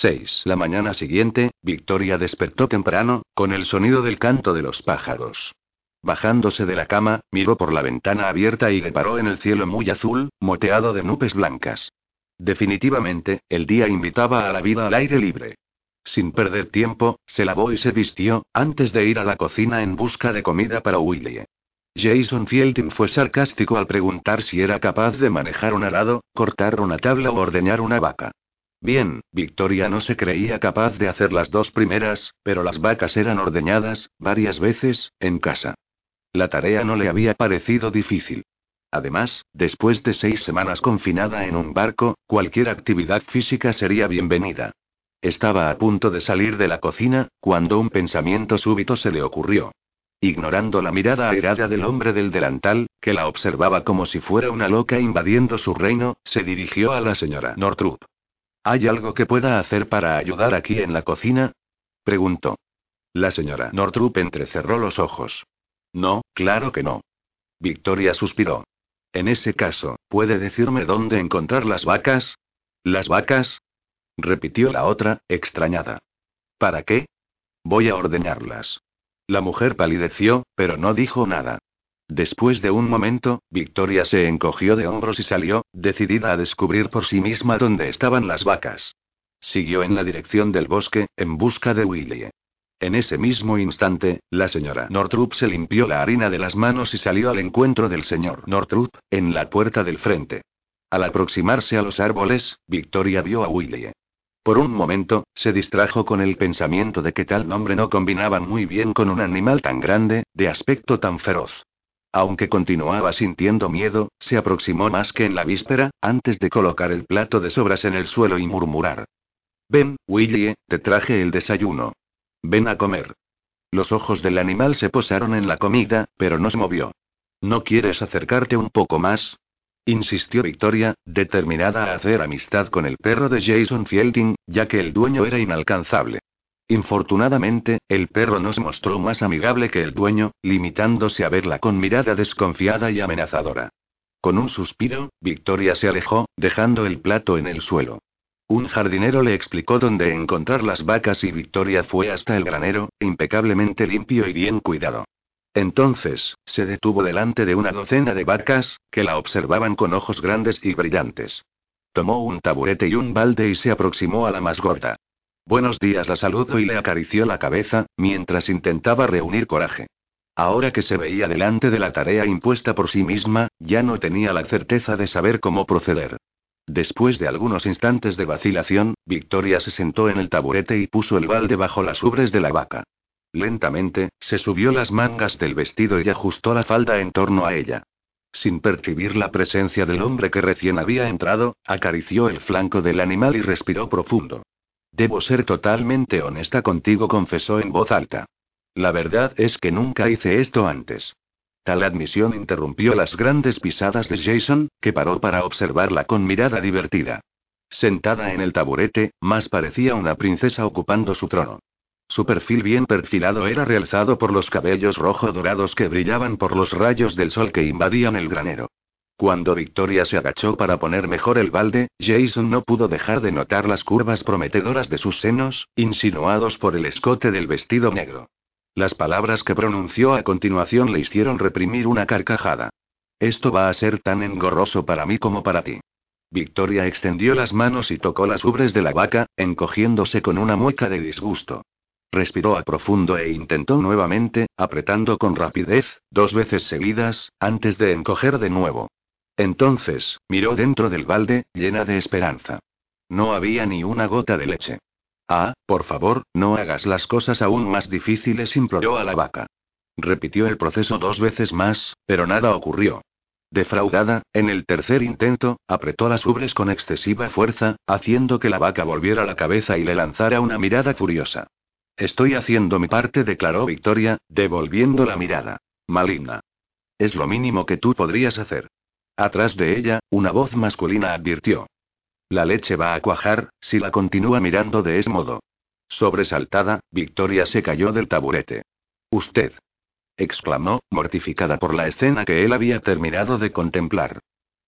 6. La mañana siguiente, Victoria despertó temprano, con el sonido del canto de los pájaros. Bajándose de la cama, miró por la ventana abierta y le paró en el cielo muy azul, moteado de nubes blancas. Definitivamente, el día invitaba a la vida al aire libre. Sin perder tiempo, se lavó y se vistió, antes de ir a la cocina en busca de comida para Willie. Jason Fielding fue sarcástico al preguntar si era capaz de manejar un arado, cortar una tabla o ordeñar una vaca. Bien, Victoria no se creía capaz de hacer las dos primeras, pero las vacas eran ordeñadas, varias veces, en casa. La tarea no le había parecido difícil. Además, después de seis semanas confinada en un barco, cualquier actividad física sería bienvenida. Estaba a punto de salir de la cocina, cuando un pensamiento súbito se le ocurrió. Ignorando la mirada airada del hombre del delantal, que la observaba como si fuera una loca invadiendo su reino, se dirigió a la señora Nortrup. ¿Hay algo que pueda hacer para ayudar aquí en la cocina? preguntó. La señora Nortrup entrecerró los ojos. No, claro que no. Victoria suspiró. En ese caso, ¿puede decirme dónde encontrar las vacas? ¿Las vacas? repitió la otra, extrañada. ¿Para qué? Voy a ordeñarlas. La mujer palideció, pero no dijo nada. Después de un momento, Victoria se encogió de hombros y salió, decidida a descubrir por sí misma dónde estaban las vacas. Siguió en la dirección del bosque, en busca de Willie. En ese mismo instante, la señora Nortrup se limpió la harina de las manos y salió al encuentro del señor Nortrup, en la puerta del frente. Al aproximarse a los árboles, Victoria vio a Willie. Por un momento, se distrajo con el pensamiento de que tal nombre no combinaba muy bien con un animal tan grande, de aspecto tan feroz. Aunque continuaba sintiendo miedo, se aproximó más que en la víspera, antes de colocar el plato de sobras en el suelo y murmurar. Ven, Willie, te traje el desayuno. Ven a comer. Los ojos del animal se posaron en la comida, pero no se movió. ¿No quieres acercarte un poco más? insistió Victoria, determinada a hacer amistad con el perro de Jason Fielding, ya que el dueño era inalcanzable. Infortunadamente, el perro no se mostró más amigable que el dueño, limitándose a verla con mirada desconfiada y amenazadora. Con un suspiro, Victoria se alejó, dejando el plato en el suelo. Un jardinero le explicó dónde encontrar las vacas y Victoria fue hasta el granero, impecablemente limpio y bien cuidado. Entonces, se detuvo delante de una docena de vacas, que la observaban con ojos grandes y brillantes. Tomó un taburete y un balde y se aproximó a la más gorda. Buenos días, la saludó y le acarició la cabeza, mientras intentaba reunir coraje. Ahora que se veía delante de la tarea impuesta por sí misma, ya no tenía la certeza de saber cómo proceder. Después de algunos instantes de vacilación, Victoria se sentó en el taburete y puso el balde bajo las ubres de la vaca. Lentamente, se subió las mangas del vestido y ajustó la falda en torno a ella. Sin percibir la presencia del hombre que recién había entrado, acarició el flanco del animal y respiró profundo. Debo ser totalmente honesta contigo, confesó en voz alta. La verdad es que nunca hice esto antes. Tal admisión interrumpió las grandes pisadas de Jason, que paró para observarla con mirada divertida. Sentada en el taburete, más parecía una princesa ocupando su trono. Su perfil bien perfilado era realzado por los cabellos rojo dorados que brillaban por los rayos del sol que invadían el granero. Cuando Victoria se agachó para poner mejor el balde, Jason no pudo dejar de notar las curvas prometedoras de sus senos, insinuados por el escote del vestido negro. Las palabras que pronunció a continuación le hicieron reprimir una carcajada. Esto va a ser tan engorroso para mí como para ti. Victoria extendió las manos y tocó las ubres de la vaca, encogiéndose con una mueca de disgusto. Respiró a profundo e intentó nuevamente, apretando con rapidez, dos veces seguidas, antes de encoger de nuevo. Entonces, miró dentro del balde, llena de esperanza. No había ni una gota de leche. Ah, por favor, no hagas las cosas aún más difíciles, imploró a la vaca. Repitió el proceso dos veces más, pero nada ocurrió. Defraudada, en el tercer intento, apretó las ubres con excesiva fuerza, haciendo que la vaca volviera la cabeza y le lanzara una mirada furiosa. Estoy haciendo mi parte, declaró Victoria, devolviendo la mirada. Maligna. Es lo mínimo que tú podrías hacer. Atrás de ella, una voz masculina advirtió. La leche va a cuajar, si la continúa mirando de ese modo. Sobresaltada, Victoria se cayó del taburete. Usted. exclamó, mortificada por la escena que él había terminado de contemplar.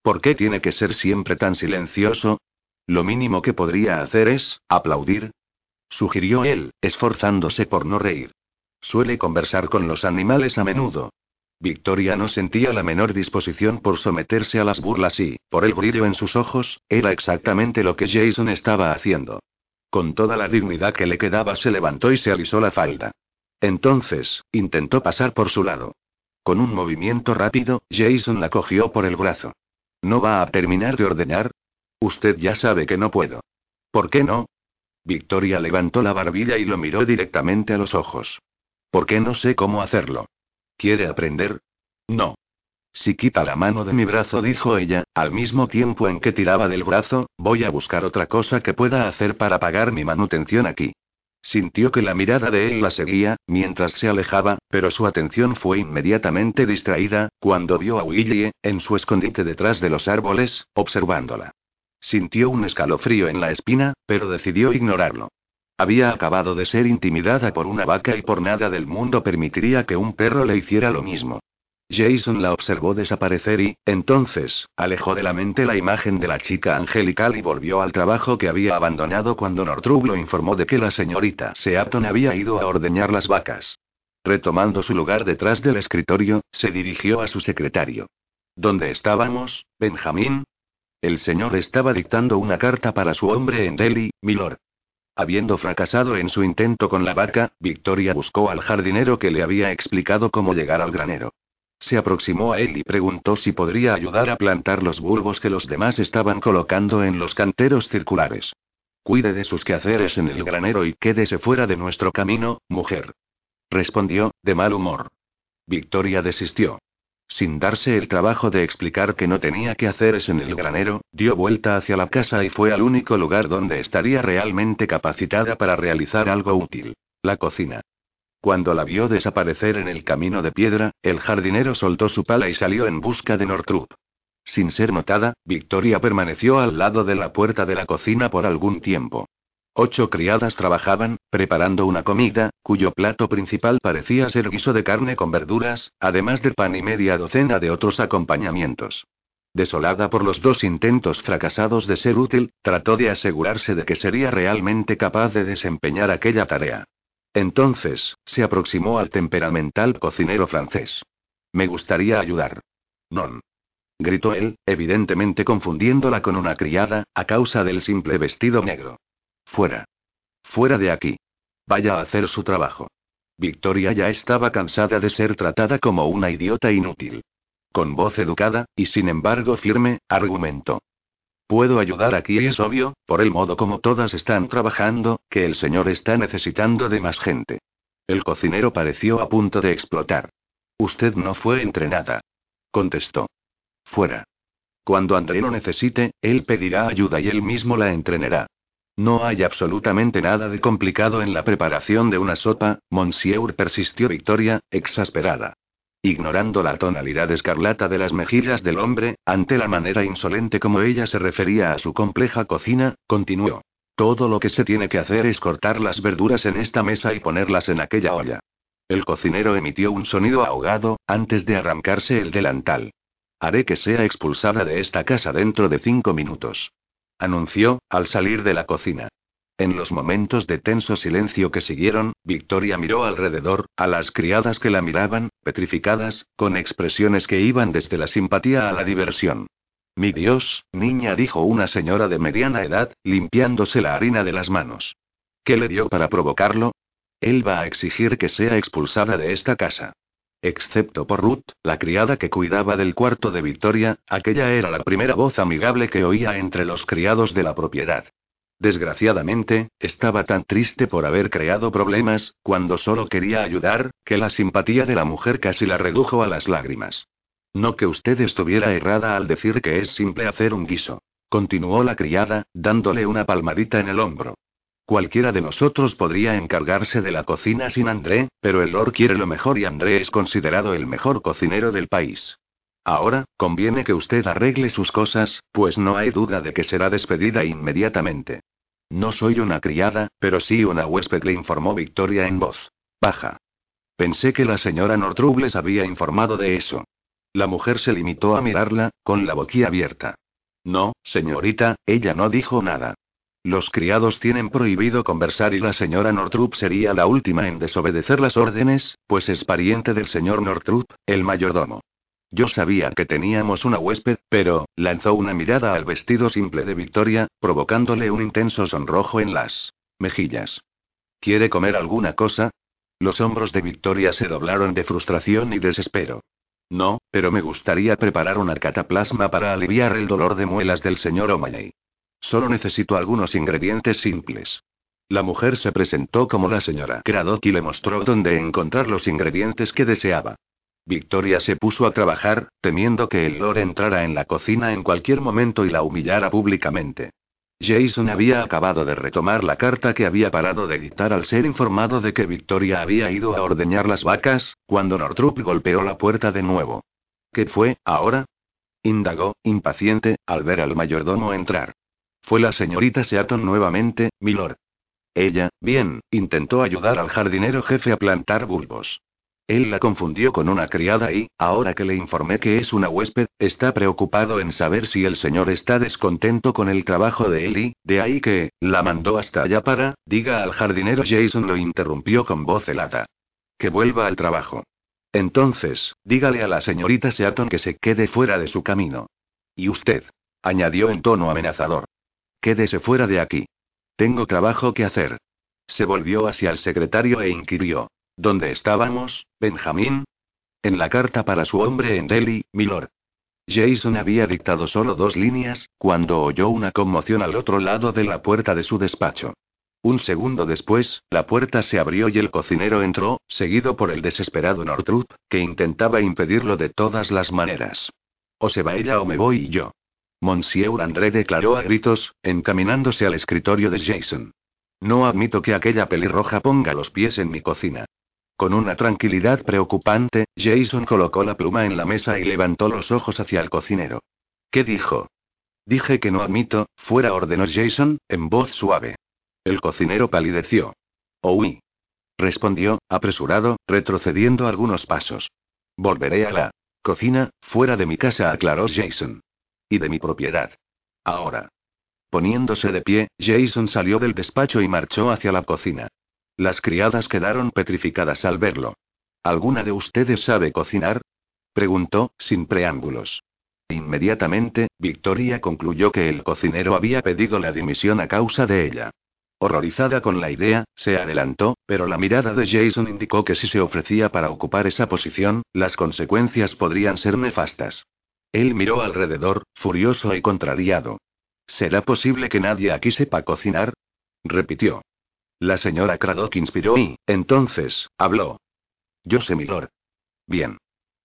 ¿Por qué tiene que ser siempre tan silencioso? Lo mínimo que podría hacer es, aplaudir. Sugirió él, esforzándose por no reír. Suele conversar con los animales a menudo. Victoria no sentía la menor disposición por someterse a las burlas y, por el brillo en sus ojos, era exactamente lo que Jason estaba haciendo. Con toda la dignidad que le quedaba se levantó y se alisó la falda. Entonces, intentó pasar por su lado. Con un movimiento rápido, Jason la cogió por el brazo. ¿No va a terminar de ordenar? Usted ya sabe que no puedo. ¿Por qué no? Victoria levantó la barbilla y lo miró directamente a los ojos. ¿Por qué no sé cómo hacerlo? ¿Quiere aprender? No. Si quita la mano de mi brazo, dijo ella, al mismo tiempo en que tiraba del brazo, voy a buscar otra cosa que pueda hacer para pagar mi manutención aquí. Sintió que la mirada de él la seguía, mientras se alejaba, pero su atención fue inmediatamente distraída, cuando vio a Willie, en su escondite detrás de los árboles, observándola. Sintió un escalofrío en la espina, pero decidió ignorarlo. Había acabado de ser intimidada por una vaca y por nada del mundo permitiría que un perro le hiciera lo mismo. Jason la observó desaparecer y, entonces, alejó de la mente la imagen de la chica angelical y volvió al trabajo que había abandonado cuando Northrop lo informó de que la señorita Seaton había ido a ordeñar las vacas. Retomando su lugar detrás del escritorio, se dirigió a su secretario. ¿Dónde estábamos, Benjamín? El señor estaba dictando una carta para su hombre en Delhi, milord. Habiendo fracasado en su intento con la vaca, Victoria buscó al jardinero que le había explicado cómo llegar al granero. Se aproximó a él y preguntó si podría ayudar a plantar los bulbos que los demás estaban colocando en los canteros circulares. Cuide de sus quehaceres en el granero y quédese fuera de nuestro camino, mujer. Respondió, de mal humor. Victoria desistió. Sin darse el trabajo de explicar que no tenía que hacer en el granero, dio vuelta hacia la casa y fue al único lugar donde estaría realmente capacitada para realizar algo útil. La cocina. Cuando la vio desaparecer en el camino de piedra, el jardinero soltó su pala y salió en busca de Nortrup. Sin ser notada, Victoria permaneció al lado de la puerta de la cocina por algún tiempo. Ocho criadas trabajaban, preparando una comida, cuyo plato principal parecía ser guiso de carne con verduras, además de pan y media docena de otros acompañamientos. Desolada por los dos intentos fracasados de ser útil, trató de asegurarse de que sería realmente capaz de desempeñar aquella tarea. Entonces, se aproximó al temperamental cocinero francés. Me gustaría ayudar. Non. Gritó él, evidentemente confundiéndola con una criada, a causa del simple vestido negro. Fuera. Fuera de aquí. Vaya a hacer su trabajo. Victoria ya estaba cansada de ser tratada como una idiota inútil. Con voz educada, y sin embargo firme, argumentó. Puedo ayudar aquí y es obvio, por el modo como todas están trabajando, que el señor está necesitando de más gente. El cocinero pareció a punto de explotar. Usted no fue entrenada. Contestó. Fuera. Cuando André lo necesite, él pedirá ayuda y él mismo la entrenará. No hay absolutamente nada de complicado en la preparación de una sopa, Monsieur persistió Victoria, exasperada. Ignorando la tonalidad escarlata de las mejillas del hombre, ante la manera insolente como ella se refería a su compleja cocina, continuó. Todo lo que se tiene que hacer es cortar las verduras en esta mesa y ponerlas en aquella olla. El cocinero emitió un sonido ahogado, antes de arrancarse el delantal. Haré que sea expulsada de esta casa dentro de cinco minutos anunció, al salir de la cocina. En los momentos de tenso silencio que siguieron, Victoria miró alrededor, a las criadas que la miraban, petrificadas, con expresiones que iban desde la simpatía a la diversión. Mi Dios, niña, dijo una señora de mediana edad, limpiándose la harina de las manos. ¿Qué le dio para provocarlo? Él va a exigir que sea expulsada de esta casa. Excepto por Ruth, la criada que cuidaba del cuarto de Victoria, aquella era la primera voz amigable que oía entre los criados de la propiedad. Desgraciadamente, estaba tan triste por haber creado problemas, cuando solo quería ayudar, que la simpatía de la mujer casi la redujo a las lágrimas. No que usted estuviera errada al decir que es simple hacer un guiso. Continuó la criada, dándole una palmadita en el hombro. Cualquiera de nosotros podría encargarse de la cocina sin André, pero el Lord quiere lo mejor y André es considerado el mejor cocinero del país. Ahora, conviene que usted arregle sus cosas, pues no hay duda de que será despedida inmediatamente. No soy una criada, pero sí una huésped, le informó Victoria en voz baja. Pensé que la señora Northrop les había informado de eso. La mujer se limitó a mirarla, con la boquilla abierta. No, señorita, ella no dijo nada. Los criados tienen prohibido conversar y la señora Nortrup sería la última en desobedecer las órdenes, pues es pariente del señor Nortrup, el mayordomo. Yo sabía que teníamos una huésped, pero, lanzó una mirada al vestido simple de Victoria, provocándole un intenso sonrojo en las mejillas. ¿Quiere comer alguna cosa? Los hombros de Victoria se doblaron de frustración y desespero. No, pero me gustaría preparar una cataplasma para aliviar el dolor de muelas del señor O'Malley. Solo necesito algunos ingredientes simples. La mujer se presentó como la señora Craddock y le mostró dónde encontrar los ingredientes que deseaba. Victoria se puso a trabajar, temiendo que el Lord entrara en la cocina en cualquier momento y la humillara públicamente. Jason había acabado de retomar la carta que había parado de dictar al ser informado de que Victoria había ido a ordeñar las vacas, cuando Nortrup golpeó la puerta de nuevo. ¿Qué fue, ahora? indagó, impaciente, al ver al mayordomo entrar. Fue la señorita Seaton nuevamente, milord. Ella, bien, intentó ayudar al jardinero jefe a plantar bulbos. Él la confundió con una criada y, ahora que le informé que es una huésped, está preocupado en saber si el señor está descontento con el trabajo de él y, de ahí que, la mandó hasta allá para, diga al jardinero Jason lo interrumpió con voz helada. Que vuelva al trabajo. Entonces, dígale a la señorita Seaton que se quede fuera de su camino. Y usted, añadió en tono amenazador. Quédese fuera de aquí. Tengo trabajo que hacer. Se volvió hacia el secretario e inquirió. ¿Dónde estábamos, Benjamín? En la carta para su hombre en Delhi, milord. Jason había dictado solo dos líneas, cuando oyó una conmoción al otro lado de la puerta de su despacho. Un segundo después, la puerta se abrió y el cocinero entró, seguido por el desesperado Nortrup, que intentaba impedirlo de todas las maneras. O se va ella o me voy yo. Monsieur André declaró a gritos, encaminándose al escritorio de Jason. No admito que aquella pelirroja ponga los pies en mi cocina. Con una tranquilidad preocupante, Jason colocó la pluma en la mesa y levantó los ojos hacia el cocinero. ¿Qué dijo? Dije que no admito, fuera ordenó Jason, en voz suave. El cocinero palideció. Oí. Respondió, apresurado, retrocediendo algunos pasos. Volveré a la cocina, fuera de mi casa, aclaró Jason. Y de mi propiedad. Ahora. Poniéndose de pie, Jason salió del despacho y marchó hacia la cocina. Las criadas quedaron petrificadas al verlo. ¿Alguna de ustedes sabe cocinar? preguntó, sin preámbulos. Inmediatamente, Victoria concluyó que el cocinero había pedido la dimisión a causa de ella. Horrorizada con la idea, se adelantó, pero la mirada de Jason indicó que si se ofrecía para ocupar esa posición, las consecuencias podrían ser nefastas. Él miró alrededor, furioso y contrariado. ¿Será posible que nadie aquí sepa cocinar? repitió. La señora Craddock inspiró y, entonces, habló. Yo sé, milord. Bien.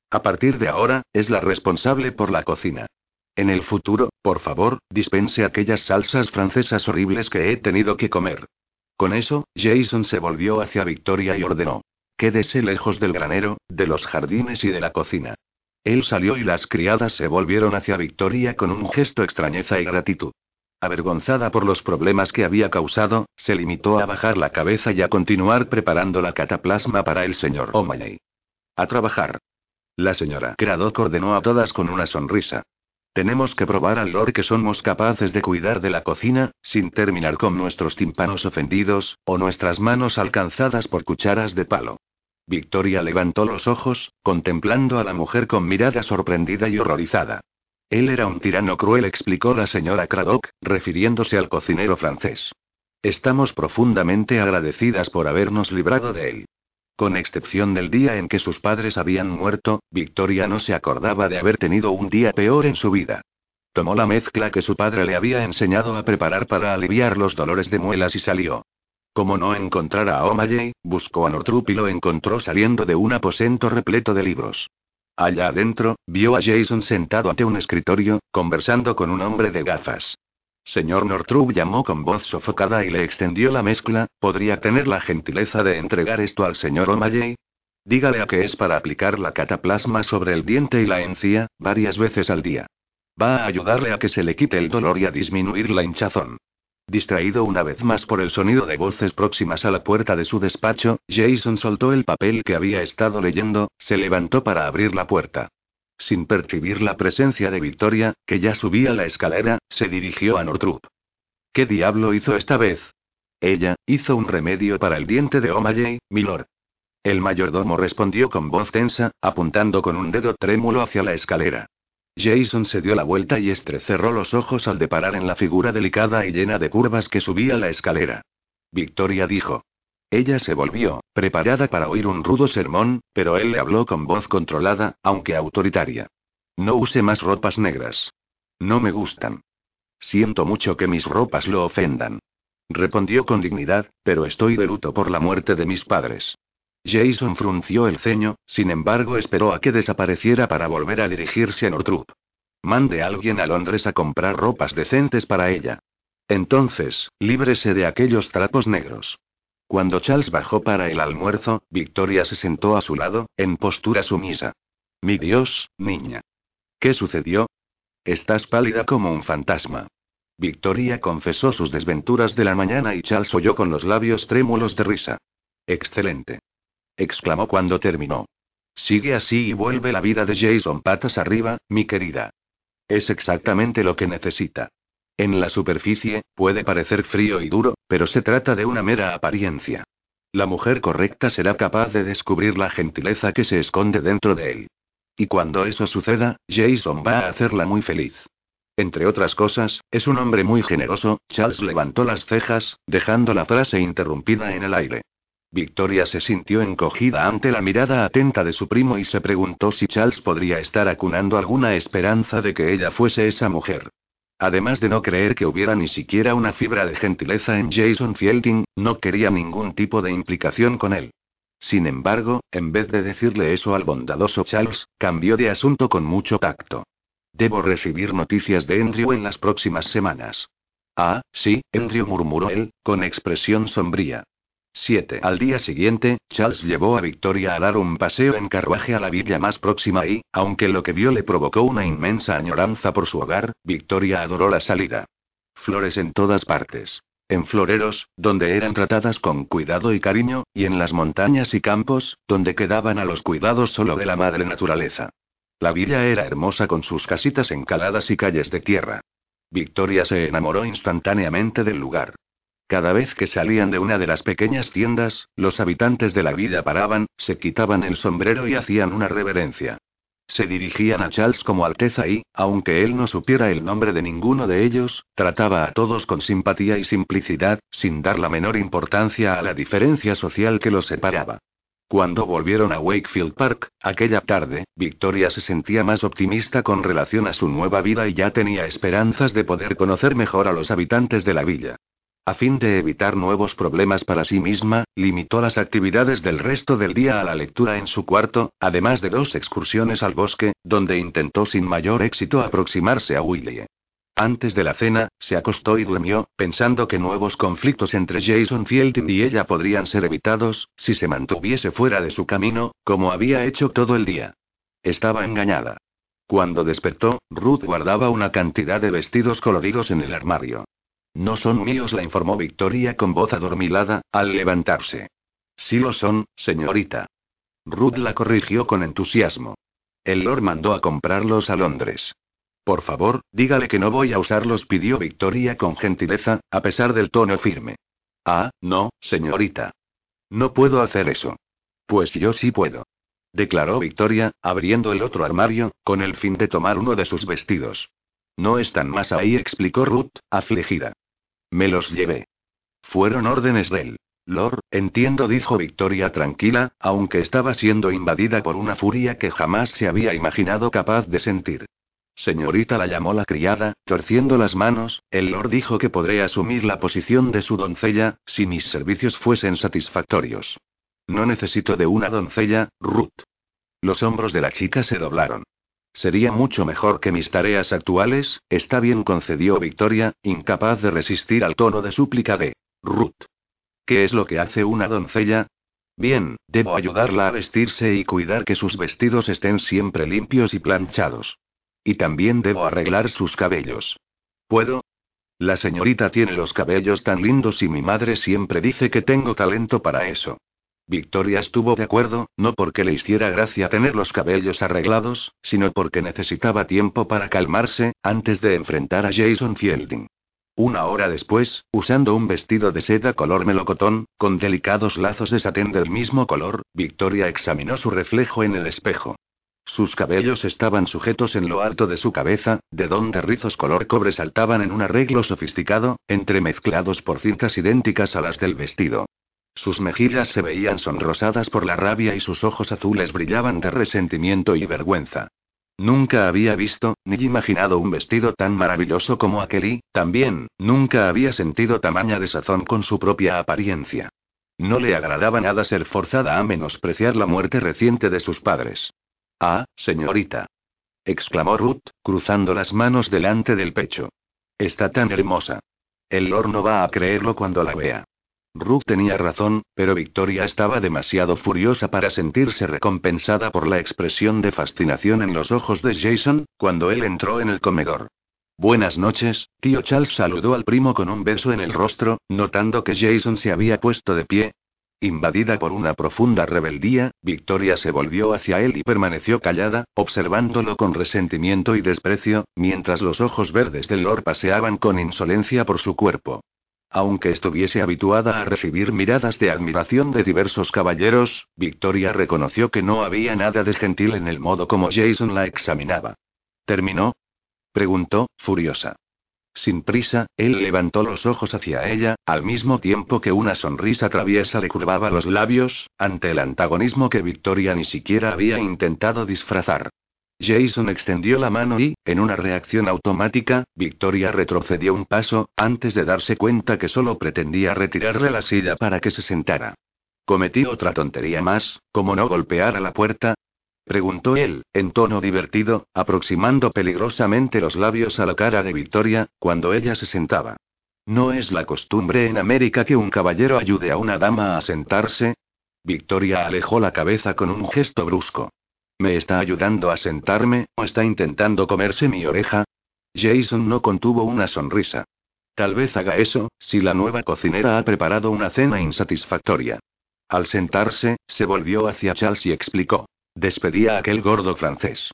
A partir de ahora, es la responsable por la cocina. En el futuro, por favor, dispense aquellas salsas francesas horribles que he tenido que comer. Con eso, Jason se volvió hacia Victoria y ordenó. Quédese lejos del granero, de los jardines y de la cocina. Él salió y las criadas se volvieron hacia Victoria con un gesto extrañeza y gratitud. Avergonzada por los problemas que había causado, se limitó a bajar la cabeza y a continuar preparando la cataplasma para el señor O'Malley. A trabajar. La señora Craddock ordenó a todas con una sonrisa. Tenemos que probar al Lord que somos capaces de cuidar de la cocina, sin terminar con nuestros tímpanos ofendidos, o nuestras manos alcanzadas por cucharas de palo. Victoria levantó los ojos, contemplando a la mujer con mirada sorprendida y horrorizada. Él era un tirano cruel, explicó la señora Craddock, refiriéndose al cocinero francés. Estamos profundamente agradecidas por habernos librado de él. Con excepción del día en que sus padres habían muerto, Victoria no se acordaba de haber tenido un día peor en su vida. Tomó la mezcla que su padre le había enseñado a preparar para aliviar los dolores de muelas y salió. Como no encontrara a O'Malley, buscó a Nortrup y lo encontró saliendo de un aposento repleto de libros. Allá adentro, vio a Jason sentado ante un escritorio, conversando con un hombre de gafas. Señor Northrop llamó con voz sofocada y le extendió la mezcla. ¿Podría tener la gentileza de entregar esto al señor O'Malley? Dígale a que es para aplicar la cataplasma sobre el diente y la encía, varias veces al día. Va a ayudarle a que se le quite el dolor y a disminuir la hinchazón. Distraído una vez más por el sonido de voces próximas a la puerta de su despacho, Jason soltó el papel que había estado leyendo, se levantó para abrir la puerta. Sin percibir la presencia de Victoria, que ya subía la escalera, se dirigió a Nortrup. ¿Qué diablo hizo esta vez? Ella, hizo un remedio para el diente de O'Malley, milord. El mayordomo respondió con voz tensa, apuntando con un dedo trémulo hacia la escalera. Jason se dio la vuelta y estrecerró los ojos al deparar en la figura delicada y llena de curvas que subía la escalera. Victoria dijo. Ella se volvió, preparada para oír un rudo sermón, pero él le habló con voz controlada, aunque autoritaria. No use más ropas negras. No me gustan. Siento mucho que mis ropas lo ofendan. Respondió con dignidad, pero estoy de luto por la muerte de mis padres. Jason frunció el ceño, sin embargo esperó a que desapareciera para volver a dirigirse a Nortrup. Mande a alguien a Londres a comprar ropas decentes para ella. Entonces, líbrese de aquellos trapos negros. Cuando Charles bajó para el almuerzo, Victoria se sentó a su lado, en postura sumisa. Mi Dios, niña. ¿Qué sucedió? Estás pálida como un fantasma. Victoria confesó sus desventuras de la mañana y Charles oyó con los labios trémulos de risa. Excelente exclamó cuando terminó. Sigue así y vuelve la vida de Jason patas arriba, mi querida. Es exactamente lo que necesita. En la superficie, puede parecer frío y duro, pero se trata de una mera apariencia. La mujer correcta será capaz de descubrir la gentileza que se esconde dentro de él. Y cuando eso suceda, Jason va a hacerla muy feliz. Entre otras cosas, es un hombre muy generoso, Charles levantó las cejas, dejando la frase interrumpida en el aire. Victoria se sintió encogida ante la mirada atenta de su primo y se preguntó si Charles podría estar acunando alguna esperanza de que ella fuese esa mujer. Además de no creer que hubiera ni siquiera una fibra de gentileza en Jason Fielding, no quería ningún tipo de implicación con él. Sin embargo, en vez de decirle eso al bondadoso Charles, cambió de asunto con mucho tacto. Debo recibir noticias de Andrew en las próximas semanas. Ah, sí, Andrew murmuró él, con expresión sombría. 7. Al día siguiente, Charles llevó a Victoria a dar un paseo en carruaje a la villa más próxima y, aunque lo que vio le provocó una inmensa añoranza por su hogar, Victoria adoró la salida. Flores en todas partes. En floreros, donde eran tratadas con cuidado y cariño, y en las montañas y campos, donde quedaban a los cuidados solo de la madre naturaleza. La villa era hermosa con sus casitas encaladas y calles de tierra. Victoria se enamoró instantáneamente del lugar. Cada vez que salían de una de las pequeñas tiendas, los habitantes de la villa paraban, se quitaban el sombrero y hacían una reverencia. Se dirigían a Charles como Alteza y, aunque él no supiera el nombre de ninguno de ellos, trataba a todos con simpatía y simplicidad, sin dar la menor importancia a la diferencia social que los separaba. Cuando volvieron a Wakefield Park, aquella tarde, Victoria se sentía más optimista con relación a su nueva vida y ya tenía esperanzas de poder conocer mejor a los habitantes de la villa. A fin de evitar nuevos problemas para sí misma, limitó las actividades del resto del día a la lectura en su cuarto, además de dos excursiones al bosque, donde intentó sin mayor éxito aproximarse a Willie. Antes de la cena, se acostó y durmió, pensando que nuevos conflictos entre Jason Fielding y ella podrían ser evitados, si se mantuviese fuera de su camino, como había hecho todo el día. Estaba engañada. Cuando despertó, Ruth guardaba una cantidad de vestidos coloridos en el armario. No son míos, la informó Victoria con voz adormilada, al levantarse. Sí lo son, señorita. Ruth la corrigió con entusiasmo. El Lord mandó a comprarlos a Londres. Por favor, dígale que no voy a usarlos, pidió Victoria con gentileza, a pesar del tono firme. Ah, no, señorita. No puedo hacer eso. Pues yo sí puedo. Declaró Victoria, abriendo el otro armario, con el fin de tomar uno de sus vestidos. No están más ahí, explicó Ruth, afligida. Me los llevé. Fueron órdenes del Lord, entiendo, dijo Victoria tranquila, aunque estaba siendo invadida por una furia que jamás se había imaginado capaz de sentir. Señorita la llamó la criada, torciendo las manos, el Lord dijo que podré asumir la posición de su doncella, si mis servicios fuesen satisfactorios. No necesito de una doncella, Ruth. Los hombros de la chica se doblaron. Sería mucho mejor que mis tareas actuales, está bien, concedió Victoria, incapaz de resistir al tono de súplica de Ruth. ¿Qué es lo que hace una doncella? Bien, debo ayudarla a vestirse y cuidar que sus vestidos estén siempre limpios y planchados. Y también debo arreglar sus cabellos. ¿Puedo? La señorita tiene los cabellos tan lindos y mi madre siempre dice que tengo talento para eso. Victoria estuvo de acuerdo, no porque le hiciera gracia tener los cabellos arreglados, sino porque necesitaba tiempo para calmarse, antes de enfrentar a Jason Fielding. Una hora después, usando un vestido de seda color melocotón, con delicados lazos de satén del mismo color, Victoria examinó su reflejo en el espejo. Sus cabellos estaban sujetos en lo alto de su cabeza, de donde rizos color cobre saltaban en un arreglo sofisticado, entremezclados por cintas idénticas a las del vestido. Sus mejillas se veían sonrosadas por la rabia y sus ojos azules brillaban de resentimiento y vergüenza. Nunca había visto, ni imaginado un vestido tan maravilloso como aquel y, también, nunca había sentido tamaña desazón con su propia apariencia. No le agradaba nada ser forzada a menospreciar la muerte reciente de sus padres. Ah, señorita. exclamó Ruth, cruzando las manos delante del pecho. Está tan hermosa. El Lord no va a creerlo cuando la vea. Ruth tenía razón, pero Victoria estaba demasiado furiosa para sentirse recompensada por la expresión de fascinación en los ojos de Jason, cuando él entró en el comedor. Buenas noches, tío Charles saludó al primo con un beso en el rostro, notando que Jason se había puesto de pie. Invadida por una profunda rebeldía, Victoria se volvió hacia él y permaneció callada, observándolo con resentimiento y desprecio, mientras los ojos verdes del Lord paseaban con insolencia por su cuerpo. Aunque estuviese habituada a recibir miradas de admiración de diversos caballeros, Victoria reconoció que no había nada de gentil en el modo como Jason la examinaba. ¿Terminó? preguntó, furiosa. Sin prisa, él levantó los ojos hacia ella, al mismo tiempo que una sonrisa traviesa le curvaba los labios, ante el antagonismo que Victoria ni siquiera había intentado disfrazar. Jason extendió la mano y, en una reacción automática, Victoria retrocedió un paso, antes de darse cuenta que solo pretendía retirarle la silla para que se sentara. ¿Cometí otra tontería más, como no golpear a la puerta? Preguntó él, en tono divertido, aproximando peligrosamente los labios a la cara de Victoria, cuando ella se sentaba. ¿No es la costumbre en América que un caballero ayude a una dama a sentarse? Victoria alejó la cabeza con un gesto brusco. ¿Me está ayudando a sentarme, o está intentando comerse mi oreja? Jason no contuvo una sonrisa. Tal vez haga eso, si la nueva cocinera ha preparado una cena insatisfactoria. Al sentarse, se volvió hacia Charles y explicó. Despedía a aquel gordo francés.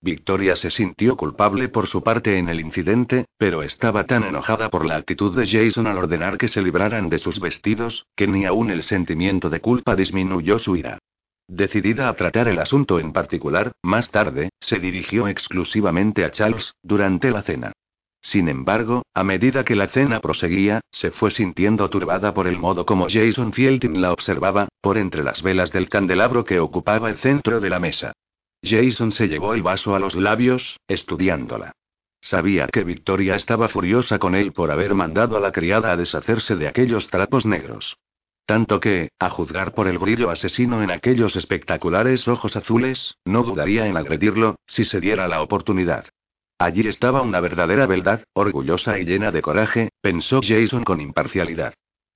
Victoria se sintió culpable por su parte en el incidente, pero estaba tan enojada por la actitud de Jason al ordenar que se libraran de sus vestidos, que ni aún el sentimiento de culpa disminuyó su ira. Decidida a tratar el asunto en particular, más tarde, se dirigió exclusivamente a Charles, durante la cena. Sin embargo, a medida que la cena proseguía, se fue sintiendo turbada por el modo como Jason Fielding la observaba, por entre las velas del candelabro que ocupaba el centro de la mesa. Jason se llevó el vaso a los labios, estudiándola. Sabía que Victoria estaba furiosa con él por haber mandado a la criada a deshacerse de aquellos trapos negros. Tanto que, a juzgar por el brillo asesino en aquellos espectaculares ojos azules, no dudaría en agredirlo, si se diera la oportunidad. Allí estaba una verdadera beldad, orgullosa y llena de coraje, pensó Jason con imparcialidad.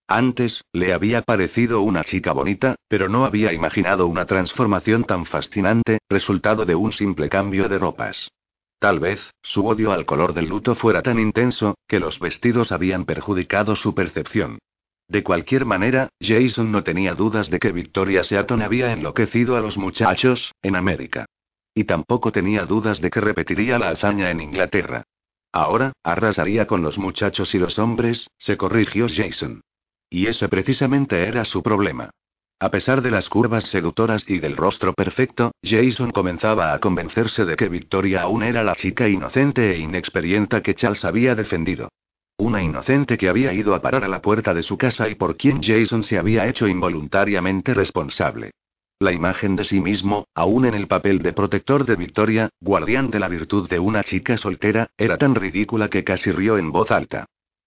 Antes, le había parecido una chica bonita, pero no había imaginado una transformación tan fascinante, resultado de un simple cambio de ropas. Tal vez, su odio al color del luto fuera tan intenso, que los vestidos habían perjudicado su percepción. De cualquier manera, Jason no tenía dudas de que Victoria Seaton había enloquecido a los muchachos, en América. Y tampoco tenía dudas de que repetiría la hazaña en Inglaterra. Ahora, arrasaría con los muchachos y los hombres, se corrigió Jason. Y ese precisamente era su problema. A pesar de las curvas seductoras y del rostro perfecto, Jason comenzaba a convencerse de que Victoria aún era la chica inocente e inexperiente que Charles había defendido. Una inocente que había ido a parar a la puerta de su casa y por quien Jason se había hecho involuntariamente responsable. La imagen de sí mismo, aún en el papel de protector de Victoria, guardián de la virtud de una chica soltera, era tan ridícula que casi rió en voz alta.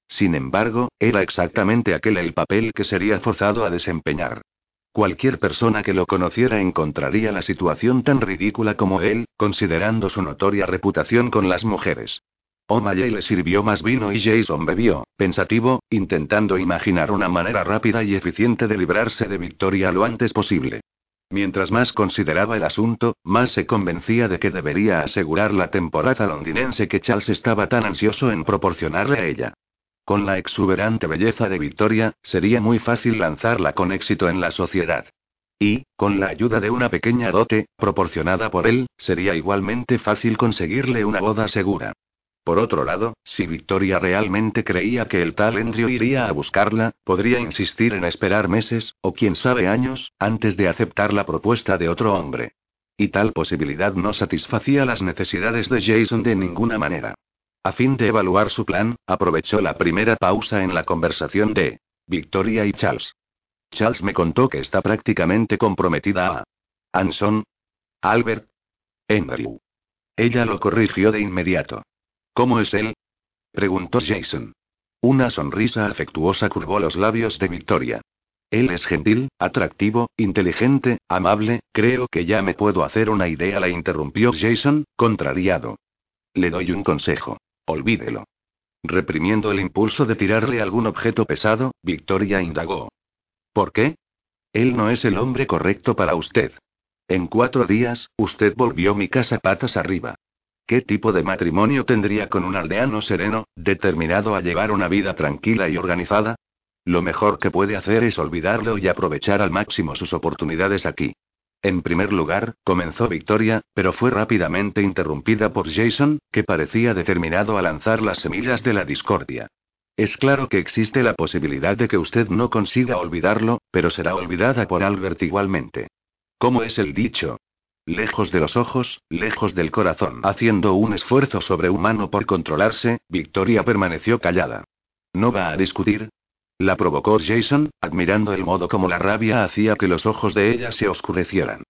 Sin embargo, era exactamente aquel el papel que sería forzado a desempeñar. Cualquier persona que lo conociera encontraría la situación tan ridícula como él, considerando su notoria reputación con las mujeres. O'Malley le sirvió más vino y Jason bebió, pensativo, intentando imaginar una manera rápida y eficiente de librarse de Victoria lo antes posible. Mientras más consideraba el asunto, más se convencía de que debería asegurar la temporada londinense que Charles estaba tan ansioso en proporcionarle a ella. Con la exuberante belleza de Victoria, sería muy fácil lanzarla con éxito en la sociedad. Y, con la ayuda de una pequeña dote, proporcionada por él, sería igualmente fácil conseguirle una boda segura. Por otro lado, si Victoria realmente creía que el tal Andrew iría a buscarla, podría insistir en esperar meses, o quién sabe años, antes de aceptar la propuesta de otro hombre. Y tal posibilidad no satisfacía las necesidades de Jason de ninguna manera. A fin de evaluar su plan, aprovechó la primera pausa en la conversación de Victoria y Charles. Charles me contó que está prácticamente comprometida a Anson, Albert, Andrew. Ella lo corrigió de inmediato. ¿Cómo es él? preguntó Jason. Una sonrisa afectuosa curvó los labios de Victoria. Él es gentil, atractivo, inteligente, amable, creo que ya me puedo hacer una idea, la interrumpió Jason, contrariado. Le doy un consejo. Olvídelo. Reprimiendo el impulso de tirarle algún objeto pesado, Victoria indagó. ¿Por qué? Él no es el hombre correcto para usted. En cuatro días, usted volvió mi casa patas arriba. ¿Qué tipo de matrimonio tendría con un aldeano sereno, determinado a llevar una vida tranquila y organizada? Lo mejor que puede hacer es olvidarlo y aprovechar al máximo sus oportunidades aquí. En primer lugar, comenzó Victoria, pero fue rápidamente interrumpida por Jason, que parecía determinado a lanzar las semillas de la discordia. Es claro que existe la posibilidad de que usted no consiga olvidarlo, pero será olvidada por Albert igualmente. ¿Cómo es el dicho? Lejos de los ojos, lejos del corazón. Haciendo un esfuerzo sobrehumano por controlarse, Victoria permaneció callada. ¿No va a discutir? La provocó Jason, admirando el modo como la rabia hacía que los ojos de ella se oscurecieran.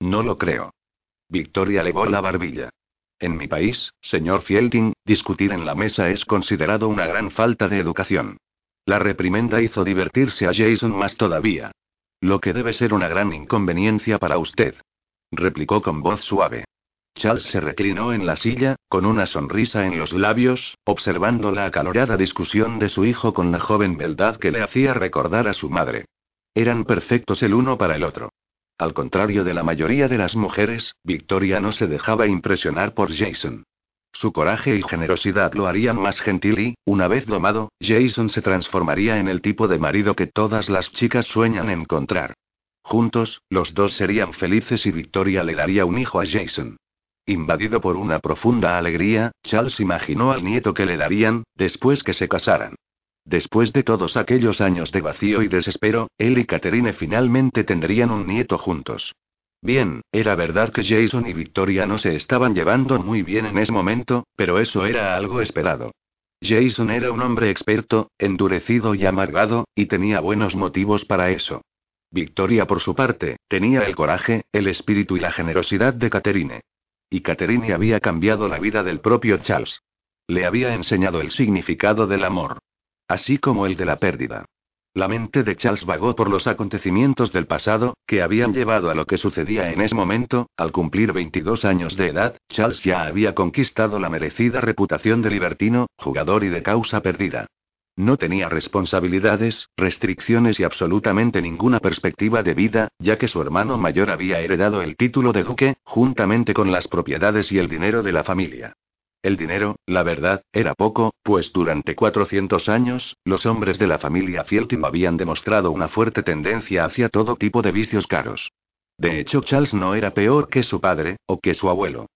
No lo creo. Victoria levó la barbilla. En mi país, señor Fielding, discutir en la mesa es considerado una gran falta de educación. La reprimenda hizo divertirse a Jason más todavía. Lo que debe ser una gran inconveniencia para usted replicó con voz suave. Charles se reclinó en la silla, con una sonrisa en los labios, observando la acalorada discusión de su hijo con la joven beldad que le hacía recordar a su madre. Eran perfectos el uno para el otro. Al contrario de la mayoría de las mujeres, Victoria no se dejaba impresionar por Jason. Su coraje y generosidad lo harían más gentil y, una vez domado, Jason se transformaría en el tipo de marido que todas las chicas sueñan encontrar. Juntos, los dos serían felices y Victoria le daría un hijo a Jason. Invadido por una profunda alegría, Charles imaginó al nieto que le darían, después que se casaran. Después de todos aquellos años de vacío y desespero, él y Catherine finalmente tendrían un nieto juntos. Bien, era verdad que Jason y Victoria no se estaban llevando muy bien en ese momento, pero eso era algo esperado. Jason era un hombre experto, endurecido y amargado, y tenía buenos motivos para eso. Victoria, por su parte, tenía el coraje, el espíritu y la generosidad de Catherine. Y Catherine había cambiado la vida del propio Charles. Le había enseñado el significado del amor. Así como el de la pérdida. La mente de Charles vagó por los acontecimientos del pasado, que habían llevado a lo que sucedía en ese momento, al cumplir 22 años de edad, Charles ya había conquistado la merecida reputación de libertino, jugador y de causa perdida. No tenía responsabilidades, restricciones y absolutamente ninguna perspectiva de vida, ya que su hermano mayor había heredado el título de duque, juntamente con las propiedades y el dinero de la familia. El dinero, la verdad, era poco, pues durante 400 años, los hombres de la familia Fieltim habían demostrado una fuerte tendencia hacia todo tipo de vicios caros. De hecho, Charles no era peor que su padre, o que su abuelo.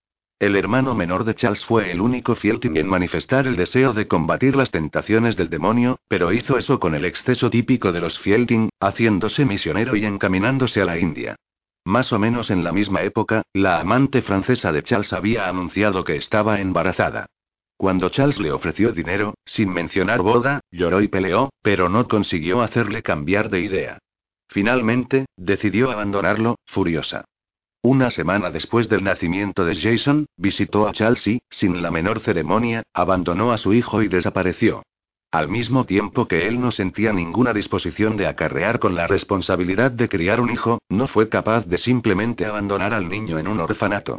El hermano menor de Charles fue el único Fielting en manifestar el deseo de combatir las tentaciones del demonio, pero hizo eso con el exceso típico de los Fielding, haciéndose misionero y encaminándose a la India. Más o menos en la misma época, la amante francesa de Charles había anunciado que estaba embarazada. Cuando Charles le ofreció dinero, sin mencionar boda, lloró y peleó, pero no consiguió hacerle cambiar de idea. Finalmente, decidió abandonarlo, furiosa. Una semana después del nacimiento de Jason, visitó a y, sin la menor ceremonia, abandonó a su hijo y desapareció. Al mismo tiempo que él no sentía ninguna disposición de acarrear con la responsabilidad de criar un hijo, no fue capaz de simplemente abandonar al niño en un orfanato.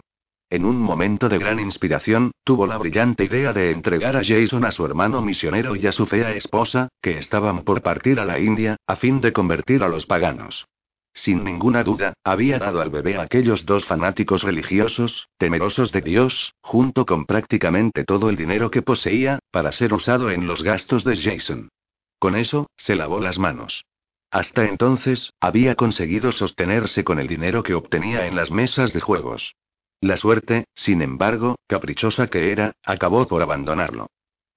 En un momento de gran inspiración, tuvo la brillante idea de entregar a Jason a su hermano misionero y a su fea esposa, que estaban por partir a la India, a fin de convertir a los paganos. Sin ninguna duda, había dado al bebé a aquellos dos fanáticos religiosos, temerosos de Dios, junto con prácticamente todo el dinero que poseía, para ser usado en los gastos de Jason. Con eso, se lavó las manos. Hasta entonces, había conseguido sostenerse con el dinero que obtenía en las mesas de juegos. La suerte, sin embargo, caprichosa que era, acabó por abandonarlo.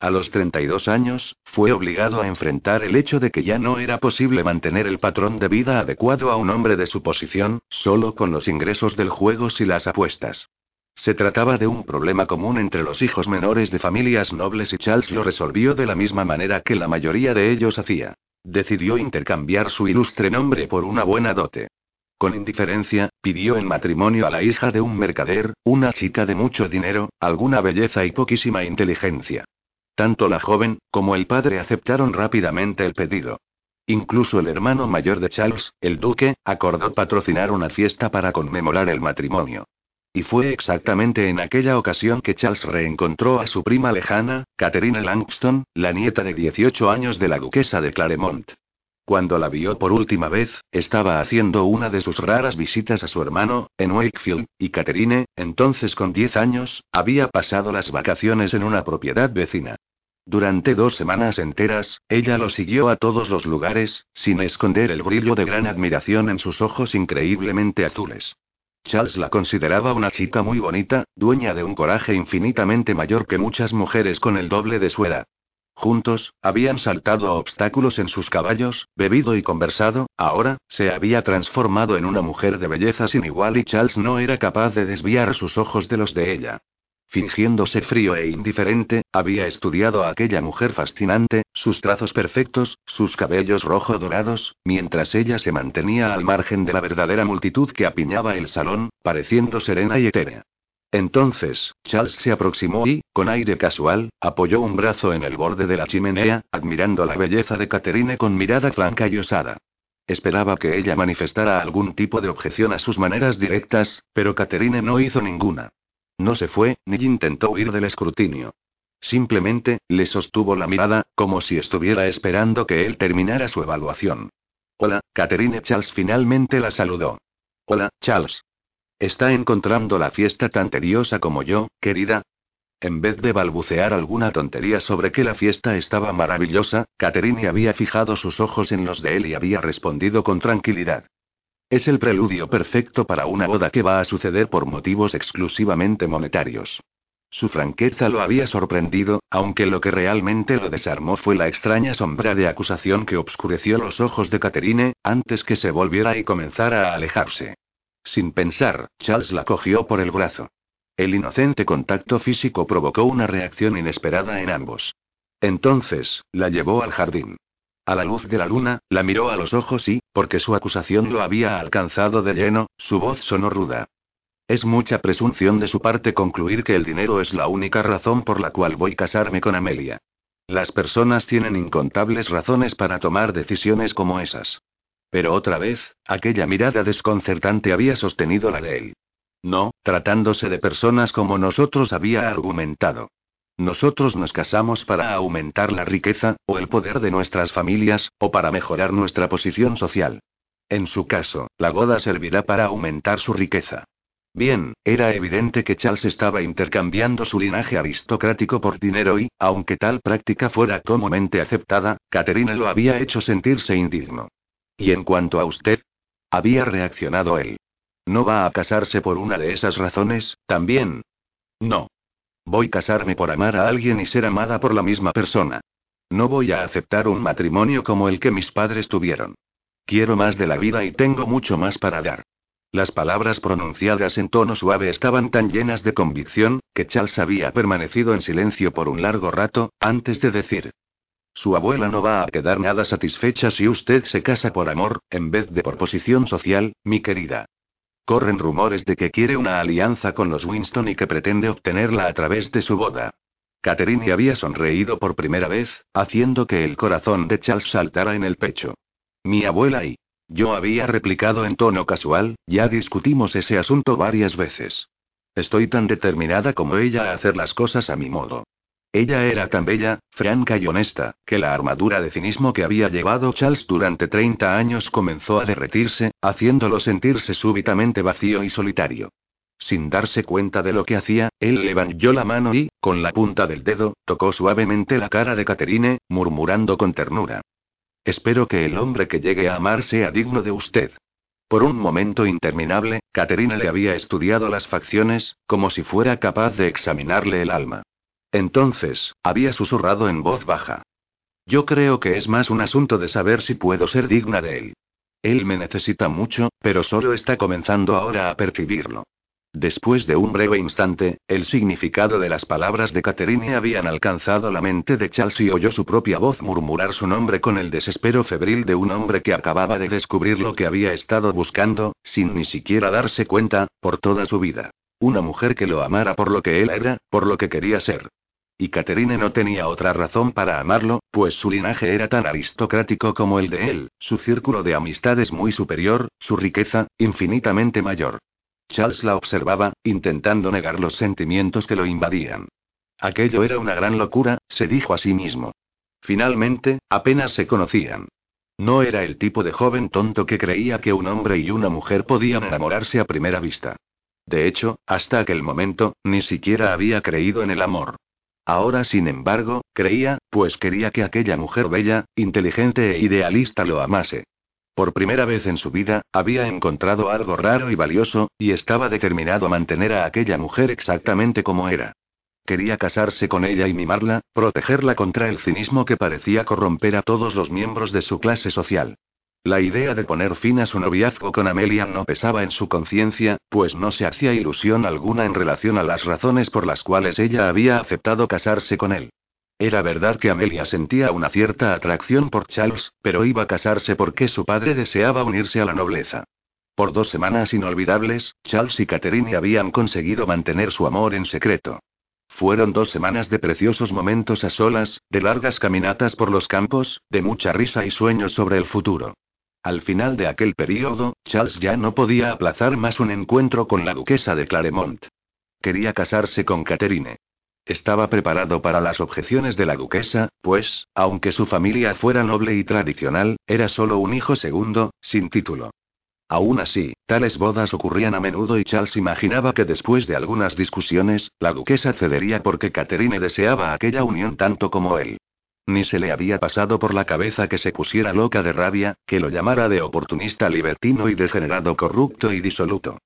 A los 32 años, fue obligado a enfrentar el hecho de que ya no era posible mantener el patrón de vida adecuado a un hombre de su posición, solo con los ingresos del juego y las apuestas. Se trataba de un problema común entre los hijos menores de familias nobles y Charles lo resolvió de la misma manera que la mayoría de ellos hacía. Decidió intercambiar su ilustre nombre por una buena dote. Con indiferencia, pidió en matrimonio a la hija de un mercader, una chica de mucho dinero, alguna belleza y poquísima inteligencia. Tanto la joven, como el padre aceptaron rápidamente el pedido. Incluso el hermano mayor de Charles, el duque, acordó patrocinar una fiesta para conmemorar el matrimonio. Y fue exactamente en aquella ocasión que Charles reencontró a su prima lejana, Catherine Langston, la nieta de 18 años de la duquesa de Claremont. Cuando la vio por última vez, estaba haciendo una de sus raras visitas a su hermano, en Wakefield, y Catherine, entonces con 10 años, había pasado las vacaciones en una propiedad vecina. Durante dos semanas enteras, ella lo siguió a todos los lugares, sin esconder el brillo de gran admiración en sus ojos increíblemente azules. Charles la consideraba una chica muy bonita, dueña de un coraje infinitamente mayor que muchas mujeres con el doble de su edad. Juntos, habían saltado obstáculos en sus caballos, bebido y conversado, ahora, se había transformado en una mujer de belleza sin igual y Charles no era capaz de desviar sus ojos de los de ella. Fingiéndose frío e indiferente, había estudiado a aquella mujer fascinante, sus trazos perfectos, sus cabellos rojo dorados, mientras ella se mantenía al margen de la verdadera multitud que apiñaba el salón, pareciendo serena y etérea. Entonces, Charles se aproximó y, con aire casual, apoyó un brazo en el borde de la chimenea, admirando la belleza de Catherine con mirada franca y osada. Esperaba que ella manifestara algún tipo de objeción a sus maneras directas, pero Catherine no hizo ninguna. No se fue, ni intentó huir del escrutinio. Simplemente, le sostuvo la mirada, como si estuviera esperando que él terminara su evaluación. Hola, Catherine Charles finalmente la saludó. Hola, Charles. ¿Está encontrando la fiesta tan tediosa como yo, querida? En vez de balbucear alguna tontería sobre que la fiesta estaba maravillosa, Catherine había fijado sus ojos en los de él y había respondido con tranquilidad. Es el preludio perfecto para una boda que va a suceder por motivos exclusivamente monetarios. Su franqueza lo había sorprendido, aunque lo que realmente lo desarmó fue la extraña sombra de acusación que obscureció los ojos de Catherine, antes que se volviera y comenzara a alejarse. Sin pensar, Charles la cogió por el brazo. El inocente contacto físico provocó una reacción inesperada en ambos. Entonces, la llevó al jardín. A la luz de la luna, la miró a los ojos y, porque su acusación lo había alcanzado de lleno, su voz sonó ruda. Es mucha presunción de su parte concluir que el dinero es la única razón por la cual voy a casarme con Amelia. Las personas tienen incontables razones para tomar decisiones como esas. Pero otra vez, aquella mirada desconcertante había sostenido la de él. No, tratándose de personas como nosotros había argumentado. Nosotros nos casamos para aumentar la riqueza, o el poder de nuestras familias, o para mejorar nuestra posición social. En su caso, la boda servirá para aumentar su riqueza. Bien, era evidente que Charles estaba intercambiando su linaje aristocrático por dinero y, aunque tal práctica fuera comúnmente aceptada, Catherine lo había hecho sentirse indigno. ¿Y en cuanto a usted? Había reaccionado él. ¿No va a casarse por una de esas razones, también? No. Voy a casarme por amar a alguien y ser amada por la misma persona. No voy a aceptar un matrimonio como el que mis padres tuvieron. Quiero más de la vida y tengo mucho más para dar. Las palabras pronunciadas en tono suave estaban tan llenas de convicción, que Charles había permanecido en silencio por un largo rato, antes de decir. Su abuela no va a quedar nada satisfecha si usted se casa por amor, en vez de por posición social, mi querida. Corren rumores de que quiere una alianza con los Winston y que pretende obtenerla a través de su boda. Catherine había sonreído por primera vez, haciendo que el corazón de Charles saltara en el pecho. Mi abuela y yo había replicado en tono casual, ya discutimos ese asunto varias veces. Estoy tan determinada como ella a hacer las cosas a mi modo. Ella era tan bella, franca y honesta, que la armadura de cinismo que había llevado Charles durante 30 años comenzó a derretirse, haciéndolo sentirse súbitamente vacío y solitario. Sin darse cuenta de lo que hacía, él levantó la mano y, con la punta del dedo, tocó suavemente la cara de Catherine, murmurando con ternura. Espero que el hombre que llegue a amar sea digno de usted. Por un momento interminable, Caterina le había estudiado las facciones, como si fuera capaz de examinarle el alma. Entonces, había susurrado en voz baja. Yo creo que es más un asunto de saber si puedo ser digna de él. Él me necesita mucho, pero solo está comenzando ahora a percibirlo. Después de un breve instante, el significado de las palabras de Catherine habían alcanzado la mente de Charles y oyó su propia voz murmurar su nombre con el desespero febril de un hombre que acababa de descubrir lo que había estado buscando, sin ni siquiera darse cuenta, por toda su vida. Una mujer que lo amara por lo que él era, por lo que quería ser. Y Catherine no tenía otra razón para amarlo, pues su linaje era tan aristocrático como el de él, su círculo de amistades muy superior, su riqueza, infinitamente mayor. Charles la observaba, intentando negar los sentimientos que lo invadían. Aquello era una gran locura, se dijo a sí mismo. Finalmente, apenas se conocían. No era el tipo de joven tonto que creía que un hombre y una mujer podían enamorarse a primera vista. De hecho, hasta aquel momento, ni siquiera había creído en el amor. Ahora, sin embargo, creía, pues quería que aquella mujer bella, inteligente e idealista lo amase. Por primera vez en su vida, había encontrado algo raro y valioso, y estaba determinado a mantener a aquella mujer exactamente como era. Quería casarse con ella y mimarla, protegerla contra el cinismo que parecía corromper a todos los miembros de su clase social. La idea de poner fin a su noviazgo con Amelia no pesaba en su conciencia, pues no se hacía ilusión alguna en relación a las razones por las cuales ella había aceptado casarse con él. Era verdad que Amelia sentía una cierta atracción por Charles, pero iba a casarse porque su padre deseaba unirse a la nobleza. Por dos semanas inolvidables, Charles y Catherine habían conseguido mantener su amor en secreto. Fueron dos semanas de preciosos momentos a solas, de largas caminatas por los campos, de mucha risa y sueños sobre el futuro. Al final de aquel período, Charles ya no podía aplazar más un encuentro con la duquesa de Claremont. Quería casarse con Catherine. Estaba preparado para las objeciones de la duquesa, pues, aunque su familia fuera noble y tradicional, era solo un hijo segundo, sin título. Aún así, tales bodas ocurrían a menudo y Charles imaginaba que después de algunas discusiones, la duquesa cedería porque Catherine deseaba aquella unión tanto como él. Ni se le había pasado por la cabeza que se pusiera loca de rabia, que lo llamara de oportunista libertino y degenerado corrupto y disoluto.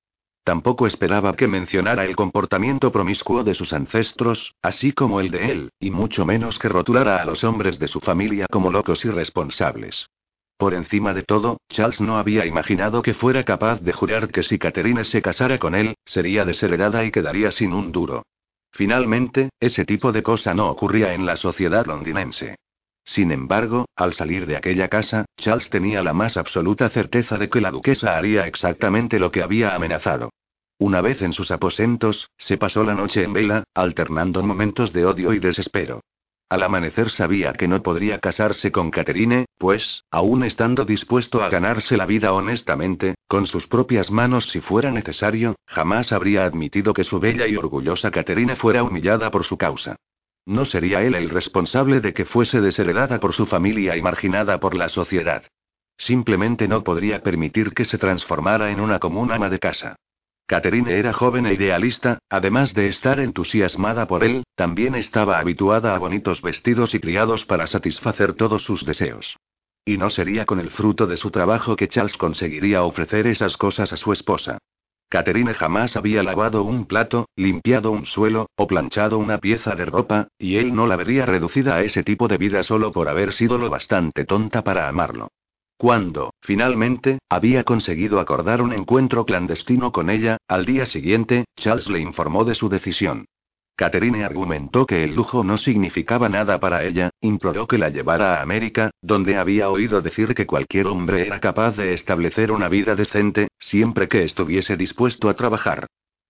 Tampoco esperaba que mencionara el comportamiento promiscuo de sus ancestros, así como el de él, y mucho menos que rotulara a los hombres de su familia como locos irresponsables. Por encima de todo, Charles no había imaginado que fuera capaz de jurar que si Catherine se casara con él, sería desheredada y quedaría sin un duro. Finalmente, ese tipo de cosa no ocurría en la sociedad londinense. Sin embargo, al salir de aquella casa, Charles tenía la más absoluta certeza de que la duquesa haría exactamente lo que había amenazado. Una vez en sus aposentos, se pasó la noche en vela, alternando momentos de odio y desespero. Al amanecer sabía que no podría casarse con Catherine, pues, aún estando dispuesto a ganarse la vida honestamente, con sus propias manos si fuera necesario, jamás habría admitido que su bella y orgullosa Catherine fuera humillada por su causa. No sería él el responsable de que fuese desheredada por su familia y marginada por la sociedad. Simplemente no podría permitir que se transformara en una común ama de casa. Catherine era joven e idealista, además de estar entusiasmada por él, también estaba habituada a bonitos vestidos y criados para satisfacer todos sus deseos. Y no sería con el fruto de su trabajo que Charles conseguiría ofrecer esas cosas a su esposa. Catherine jamás había lavado un plato, limpiado un suelo, o planchado una pieza de ropa, y él no la vería reducida a ese tipo de vida solo por haber sido lo bastante tonta para amarlo. Cuando, finalmente, había conseguido acordar un encuentro clandestino con ella, al día siguiente, Charles le informó de su decisión. Catherine argumentó que el lujo no significaba nada para ella, imploró que la llevara a América, donde había oído decir que cualquier hombre era capaz de establecer una vida decente, siempre que estuviese dispuesto a trabajar.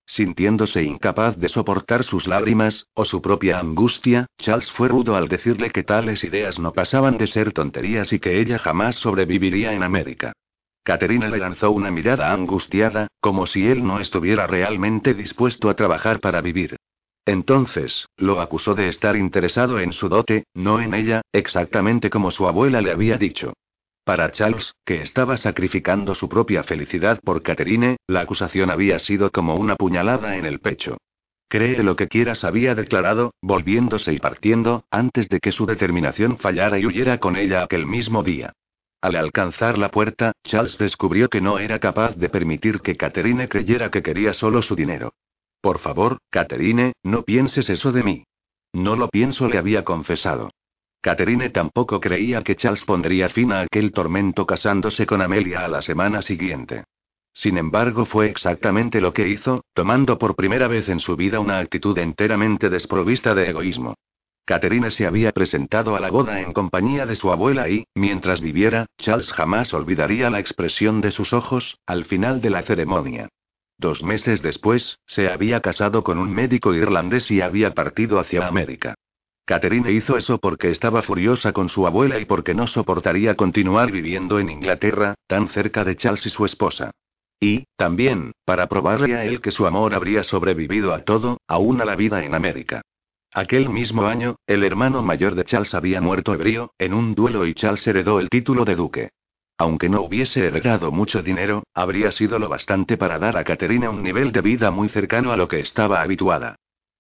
Sintiéndose incapaz de soportar sus lágrimas, o su propia angustia, Charles fue rudo al decirle que tales ideas no pasaban de ser tonterías y que ella jamás sobreviviría en América. Caterina le lanzó una mirada angustiada, como si él no estuviera realmente dispuesto a trabajar para vivir. Entonces, lo acusó de estar interesado en su dote, no en ella, exactamente como su abuela le había dicho. Para Charles, que estaba sacrificando su propia felicidad por Catherine, la acusación había sido como una puñalada en el pecho. Cree lo que quieras, había declarado, volviéndose y partiendo, antes de que su determinación fallara y huyera con ella aquel mismo día. Al alcanzar la puerta, Charles descubrió que no era capaz de permitir que Catherine creyera que quería solo su dinero. Por favor, Catherine, no pienses eso de mí. No lo pienso, le había confesado. Catherine tampoco creía que Charles pondría fin a aquel tormento casándose con Amelia a la semana siguiente. Sin embargo, fue exactamente lo que hizo, tomando por primera vez en su vida una actitud enteramente desprovista de egoísmo. Catherine se había presentado a la boda en compañía de su abuela y, mientras viviera, Charles jamás olvidaría la expresión de sus ojos, al final de la ceremonia. Dos meses después, se había casado con un médico irlandés y había partido hacia América. Catherine hizo eso porque estaba furiosa con su abuela y porque no soportaría continuar viviendo en Inglaterra, tan cerca de Charles y su esposa. Y, también, para probarle a él que su amor habría sobrevivido a todo, aún a la vida en América. Aquel mismo año, el hermano mayor de Charles había muerto ebrio, en un duelo y Charles heredó el título de duque. Aunque no hubiese heredado mucho dinero, habría sido lo bastante para dar a Caterina un nivel de vida muy cercano a lo que estaba habituada.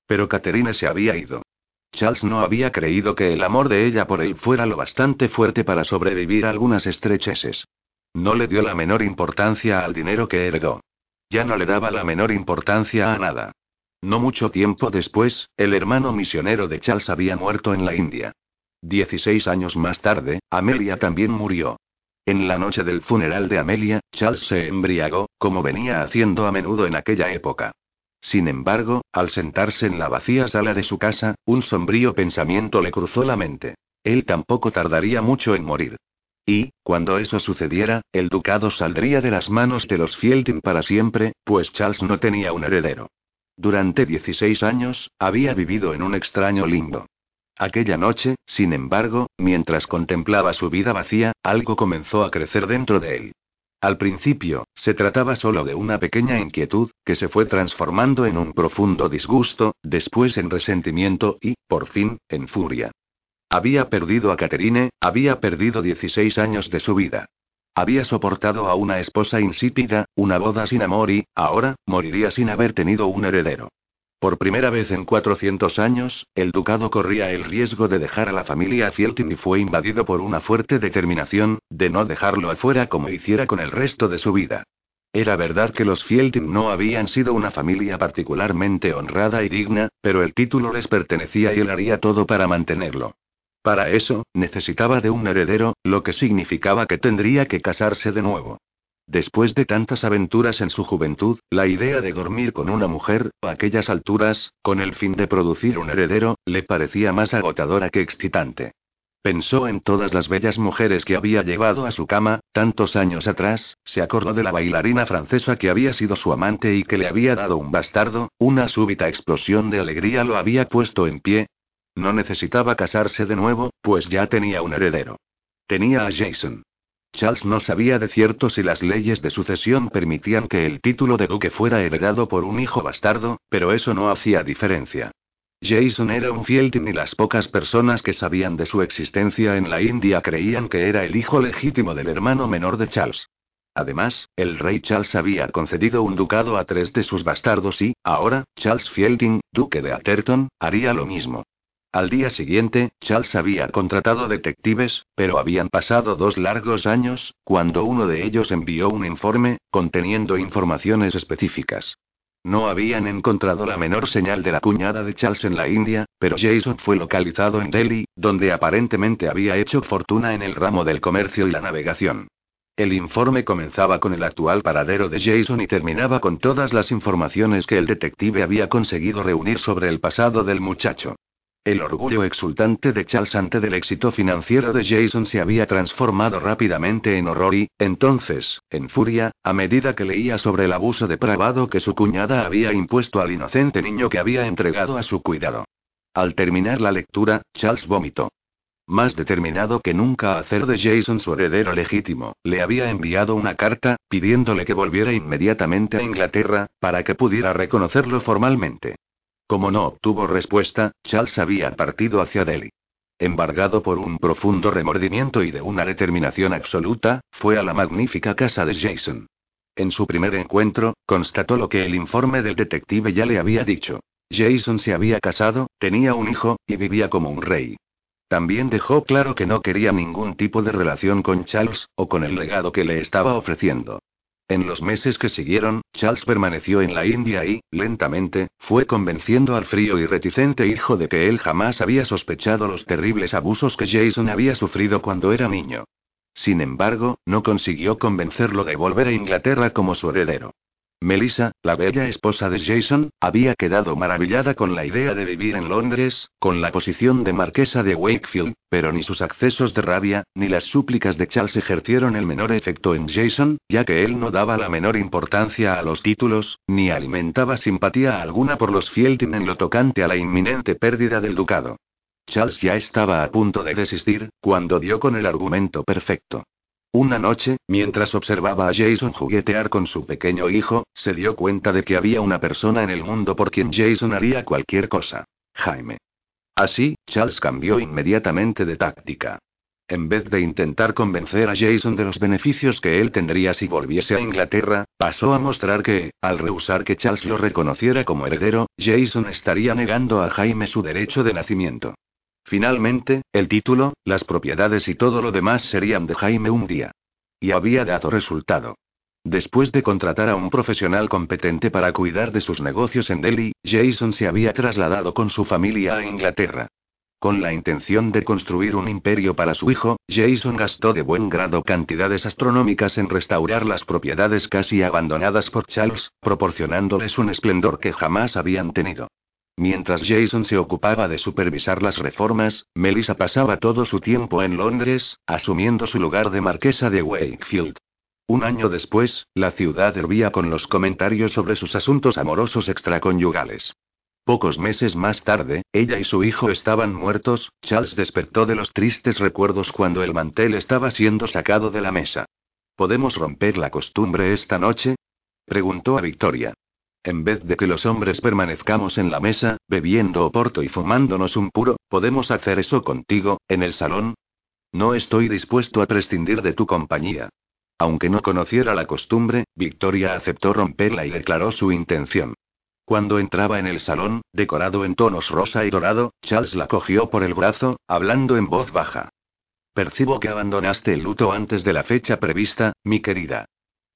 Pero Caterina se había ido. Charles no había creído que el amor de ella por él fuera lo bastante fuerte para sobrevivir a algunas estrecheces. No le dio la menor importancia al dinero que heredó. Ya no le daba la menor importancia a nada. No mucho tiempo después, el hermano misionero de Charles había muerto en la India. Dieciséis años más tarde, Amelia también murió. En la noche del funeral de Amelia, Charles se embriagó, como venía haciendo a menudo en aquella época. Sin embargo, al sentarse en la vacía sala de su casa, un sombrío pensamiento le cruzó la mente. Él tampoco tardaría mucho en morir. Y, cuando eso sucediera, el ducado saldría de las manos de los Fielding para siempre, pues Charles no tenía un heredero. Durante 16 años, había vivido en un extraño limbo. Aquella noche, sin embargo, mientras contemplaba su vida vacía, algo comenzó a crecer dentro de él. Al principio, se trataba solo de una pequeña inquietud, que se fue transformando en un profundo disgusto, después en resentimiento y, por fin, en furia. Había perdido a Catherine, había perdido 16 años de su vida. Había soportado a una esposa insípida, una boda sin amor y, ahora, moriría sin haber tenido un heredero. Por primera vez en 400 años, el ducado corría el riesgo de dejar a la familia Fieltin y fue invadido por una fuerte determinación, de no dejarlo afuera como hiciera con el resto de su vida. Era verdad que los Fieltin no habían sido una familia particularmente honrada y digna, pero el título les pertenecía y él haría todo para mantenerlo. Para eso, necesitaba de un heredero, lo que significaba que tendría que casarse de nuevo. Después de tantas aventuras en su juventud, la idea de dormir con una mujer, a aquellas alturas, con el fin de producir un heredero, le parecía más agotadora que excitante. Pensó en todas las bellas mujeres que había llevado a su cama, tantos años atrás, se acordó de la bailarina francesa que había sido su amante y que le había dado un bastardo, una súbita explosión de alegría lo había puesto en pie, no necesitaba casarse de nuevo, pues ya tenía un heredero. Tenía a Jason. Charles no sabía de cierto si las leyes de sucesión permitían que el título de duque fuera heredado por un hijo bastardo, pero eso no hacía diferencia. Jason era un fiel y las pocas personas que sabían de su existencia en la India creían que era el hijo legítimo del hermano menor de Charles. Además, el rey Charles había concedido un ducado a tres de sus bastardos y, ahora, Charles Fielding, duque de Atherton, haría lo mismo. Al día siguiente, Charles había contratado detectives, pero habían pasado dos largos años, cuando uno de ellos envió un informe, conteniendo informaciones específicas. No habían encontrado la menor señal de la cuñada de Charles en la India, pero Jason fue localizado en Delhi, donde aparentemente había hecho fortuna en el ramo del comercio y la navegación. El informe comenzaba con el actual paradero de Jason y terminaba con todas las informaciones que el detective había conseguido reunir sobre el pasado del muchacho. El orgullo exultante de Charles ante del éxito financiero de Jason se había transformado rápidamente en horror y, entonces, en furia, a medida que leía sobre el abuso depravado que su cuñada había impuesto al inocente niño que había entregado a su cuidado. Al terminar la lectura, Charles vomitó. Más determinado que nunca a hacer de Jason su heredero legítimo, le había enviado una carta, pidiéndole que volviera inmediatamente a Inglaterra, para que pudiera reconocerlo formalmente. Como no obtuvo respuesta, Charles había partido hacia Delhi. Embargado por un profundo remordimiento y de una determinación absoluta, fue a la magnífica casa de Jason. En su primer encuentro, constató lo que el informe del detective ya le había dicho. Jason se había casado, tenía un hijo, y vivía como un rey. También dejó claro que no quería ningún tipo de relación con Charles, o con el legado que le estaba ofreciendo. En los meses que siguieron, Charles permaneció en la India y, lentamente, fue convenciendo al frío y reticente hijo de que él jamás había sospechado los terribles abusos que Jason había sufrido cuando era niño. Sin embargo, no consiguió convencerlo de volver a Inglaterra como su heredero. Melissa, la bella esposa de Jason, había quedado maravillada con la idea de vivir en Londres, con la posición de marquesa de Wakefield, pero ni sus accesos de rabia, ni las súplicas de Charles ejercieron el menor efecto en Jason, ya que él no daba la menor importancia a los títulos, ni alimentaba simpatía alguna por los Fielding en lo tocante a la inminente pérdida del ducado. Charles ya estaba a punto de desistir, cuando dio con el argumento perfecto. Una noche, mientras observaba a Jason juguetear con su pequeño hijo, se dio cuenta de que había una persona en el mundo por quien Jason haría cualquier cosa. Jaime. Así, Charles cambió inmediatamente de táctica. En vez de intentar convencer a Jason de los beneficios que él tendría si volviese a Inglaterra, pasó a mostrar que, al rehusar que Charles lo reconociera como heredero, Jason estaría negando a Jaime su derecho de nacimiento. Finalmente, el título, las propiedades y todo lo demás serían de Jaime un día. Y había dado resultado. Después de contratar a un profesional competente para cuidar de sus negocios en Delhi, Jason se había trasladado con su familia a Inglaterra. Con la intención de construir un imperio para su hijo, Jason gastó de buen grado cantidades astronómicas en restaurar las propiedades casi abandonadas por Charles, proporcionándoles un esplendor que jamás habían tenido. Mientras Jason se ocupaba de supervisar las reformas, Melissa pasaba todo su tiempo en Londres, asumiendo su lugar de marquesa de Wakefield. Un año después, la ciudad hervía con los comentarios sobre sus asuntos amorosos extraconyugales. Pocos meses más tarde, ella y su hijo estaban muertos, Charles despertó de los tristes recuerdos cuando el mantel estaba siendo sacado de la mesa. ¿Podemos romper la costumbre esta noche? preguntó a Victoria. En vez de que los hombres permanezcamos en la mesa, bebiendo oporto y fumándonos un puro, ¿podemos hacer eso contigo, en el salón? No estoy dispuesto a prescindir de tu compañía. Aunque no conociera la costumbre, Victoria aceptó romperla y declaró su intención. Cuando entraba en el salón, decorado en tonos rosa y dorado, Charles la cogió por el brazo, hablando en voz baja. Percibo que abandonaste el luto antes de la fecha prevista, mi querida.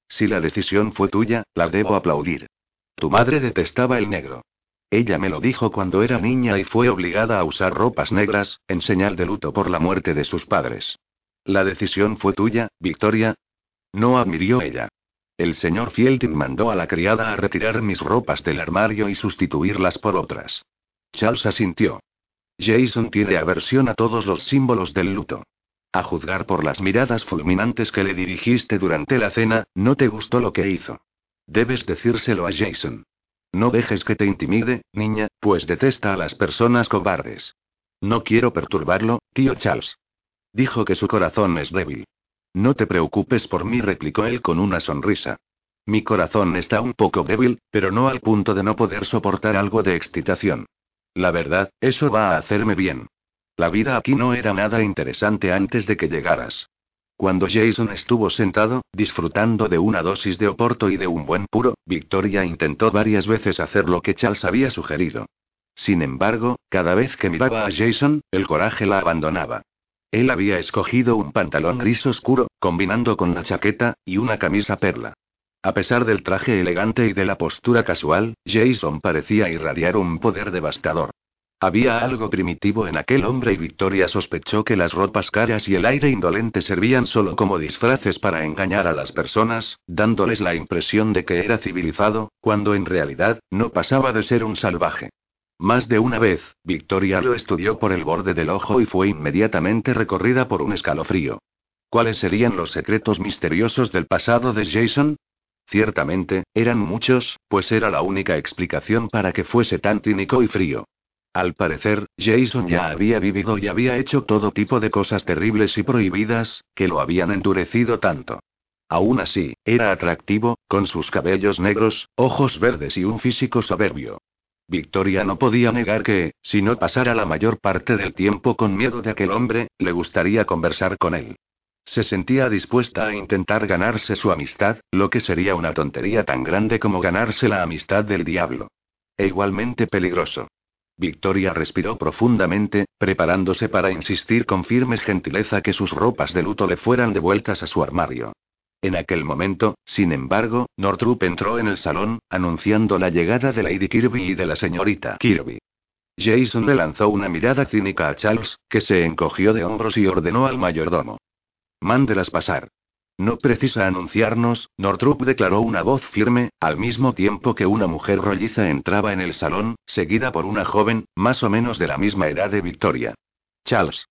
Si la decisión fue tuya, la debo aplaudir. Tu madre detestaba el negro. Ella me lo dijo cuando era niña y fue obligada a usar ropas negras, en señal de luto por la muerte de sus padres. La decisión fue tuya, Victoria. No admirió ella. El señor Fielding mandó a la criada a retirar mis ropas del armario y sustituirlas por otras. Charles asintió. Jason tiene aversión a todos los símbolos del luto. A juzgar por las miradas fulminantes que le dirigiste durante la cena, no te gustó lo que hizo. Debes decírselo a Jason. No dejes que te intimide, niña, pues detesta a las personas cobardes. No quiero perturbarlo, tío Charles. Dijo que su corazón es débil. No te preocupes por mí, replicó él con una sonrisa. Mi corazón está un poco débil, pero no al punto de no poder soportar algo de excitación. La verdad, eso va a hacerme bien. La vida aquí no era nada interesante antes de que llegaras. Cuando Jason estuvo sentado, disfrutando de una dosis de oporto y de un buen puro, Victoria intentó varias veces hacer lo que Charles había sugerido. Sin embargo, cada vez que miraba a Jason, el coraje la abandonaba. Él había escogido un pantalón gris oscuro, combinando con la chaqueta, y una camisa perla. A pesar del traje elegante y de la postura casual, Jason parecía irradiar un poder devastador. Había algo primitivo en aquel hombre y Victoria sospechó que las ropas caras y el aire indolente servían solo como disfraces para engañar a las personas, dándoles la impresión de que era civilizado, cuando en realidad, no pasaba de ser un salvaje. Más de una vez, Victoria lo estudió por el borde del ojo y fue inmediatamente recorrida por un escalofrío. ¿Cuáles serían los secretos misteriosos del pasado de Jason? Ciertamente, eran muchos, pues era la única explicación para que fuese tan cínico y frío. Al parecer, Jason ya había vivido y había hecho todo tipo de cosas terribles y prohibidas, que lo habían endurecido tanto. Aún así, era atractivo, con sus cabellos negros, ojos verdes y un físico soberbio. Victoria no podía negar que, si no pasara la mayor parte del tiempo con miedo de aquel hombre, le gustaría conversar con él. Se sentía dispuesta a intentar ganarse su amistad, lo que sería una tontería tan grande como ganarse la amistad del diablo. e igualmente peligroso. Victoria respiró profundamente, preparándose para insistir con firme gentileza que sus ropas de luto le fueran devueltas a su armario. En aquel momento, sin embargo, Nortrup entró en el salón, anunciando la llegada de Lady Kirby y de la señorita Kirby. Jason le lanzó una mirada cínica a Charles, que se encogió de hombros y ordenó al mayordomo. Mándelas pasar. No precisa anunciarnos, Nortrup declaró una voz firme, al mismo tiempo que una mujer rolliza entraba en el salón, seguida por una joven, más o menos de la misma edad de Victoria. Charles.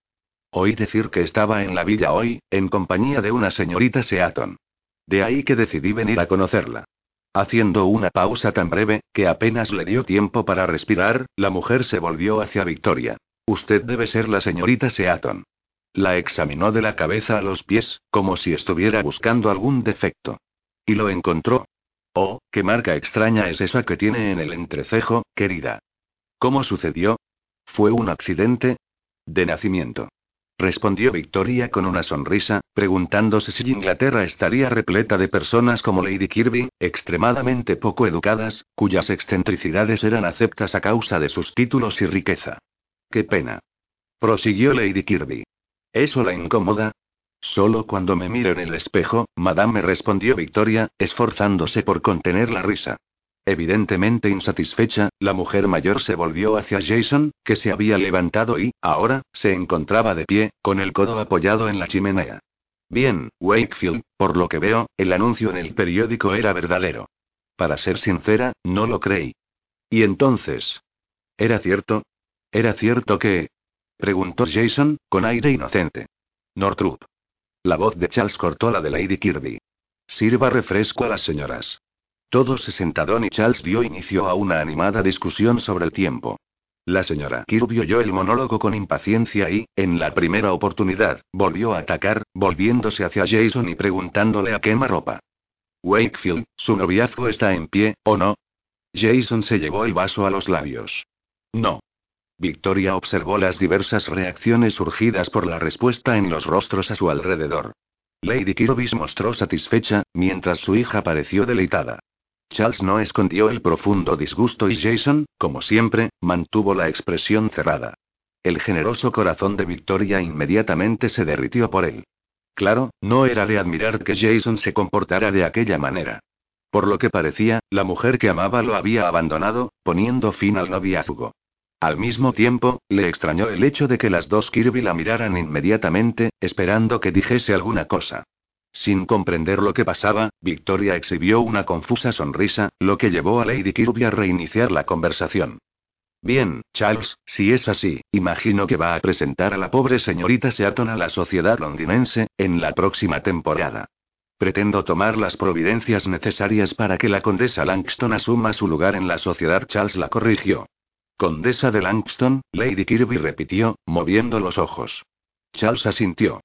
Oí decir que estaba en la villa hoy, en compañía de una señorita Seaton. De ahí que decidí venir a conocerla. Haciendo una pausa tan breve, que apenas le dio tiempo para respirar, la mujer se volvió hacia Victoria. Usted debe ser la señorita Seaton. La examinó de la cabeza a los pies, como si estuviera buscando algún defecto. Y lo encontró. Oh, qué marca extraña es esa que tiene en el entrecejo, querida. ¿Cómo sucedió? ¿Fue un accidente? De nacimiento. Respondió Victoria con una sonrisa, preguntándose si Inglaterra estaría repleta de personas como Lady Kirby, extremadamente poco educadas, cuyas excentricidades eran aceptas a causa de sus títulos y riqueza. Qué pena. Prosiguió Lady Kirby. ¿Eso la incomoda? Solo cuando me miro en el espejo, Madame me respondió Victoria, esforzándose por contener la risa. Evidentemente insatisfecha, la mujer mayor se volvió hacia Jason, que se había levantado y, ahora, se encontraba de pie, con el codo apoyado en la chimenea. Bien, Wakefield, por lo que veo, el anuncio en el periódico era verdadero. Para ser sincera, no lo creí. ¿Y entonces? ¿Era cierto? ¿Era cierto que, Preguntó Jason, con aire inocente. Nortrup. La voz de Charles cortó la de Lady Kirby. Sirva refresco a las señoras. Todos se sentaron y Charles dio inicio a una animada discusión sobre el tiempo. La señora Kirby oyó el monólogo con impaciencia y, en la primera oportunidad, volvió a atacar, volviéndose hacia Jason y preguntándole a quema-ropa. Wakefield, ¿su noviazgo está en pie, o no? Jason se llevó el vaso a los labios. No. Victoria observó las diversas reacciones surgidas por la respuesta en los rostros a su alrededor. Lady Kirby mostró satisfecha, mientras su hija pareció deleitada. Charles no escondió el profundo disgusto y Jason, como siempre, mantuvo la expresión cerrada. El generoso corazón de Victoria inmediatamente se derritió por él. Claro, no era de admirar que Jason se comportara de aquella manera. Por lo que parecía, la mujer que amaba lo había abandonado, poniendo fin al noviazgo. Al mismo tiempo, le extrañó el hecho de que las dos Kirby la miraran inmediatamente, esperando que dijese alguna cosa. Sin comprender lo que pasaba, Victoria exhibió una confusa sonrisa, lo que llevó a Lady Kirby a reiniciar la conversación. Bien, Charles, si es así, imagino que va a presentar a la pobre señorita Seaton a la sociedad londinense, en la próxima temporada. Pretendo tomar las providencias necesarias para que la condesa Langston asuma su lugar en la sociedad. Charles la corrigió. Condesa de Langston, Lady Kirby repitió, moviendo los ojos. Charles asintió.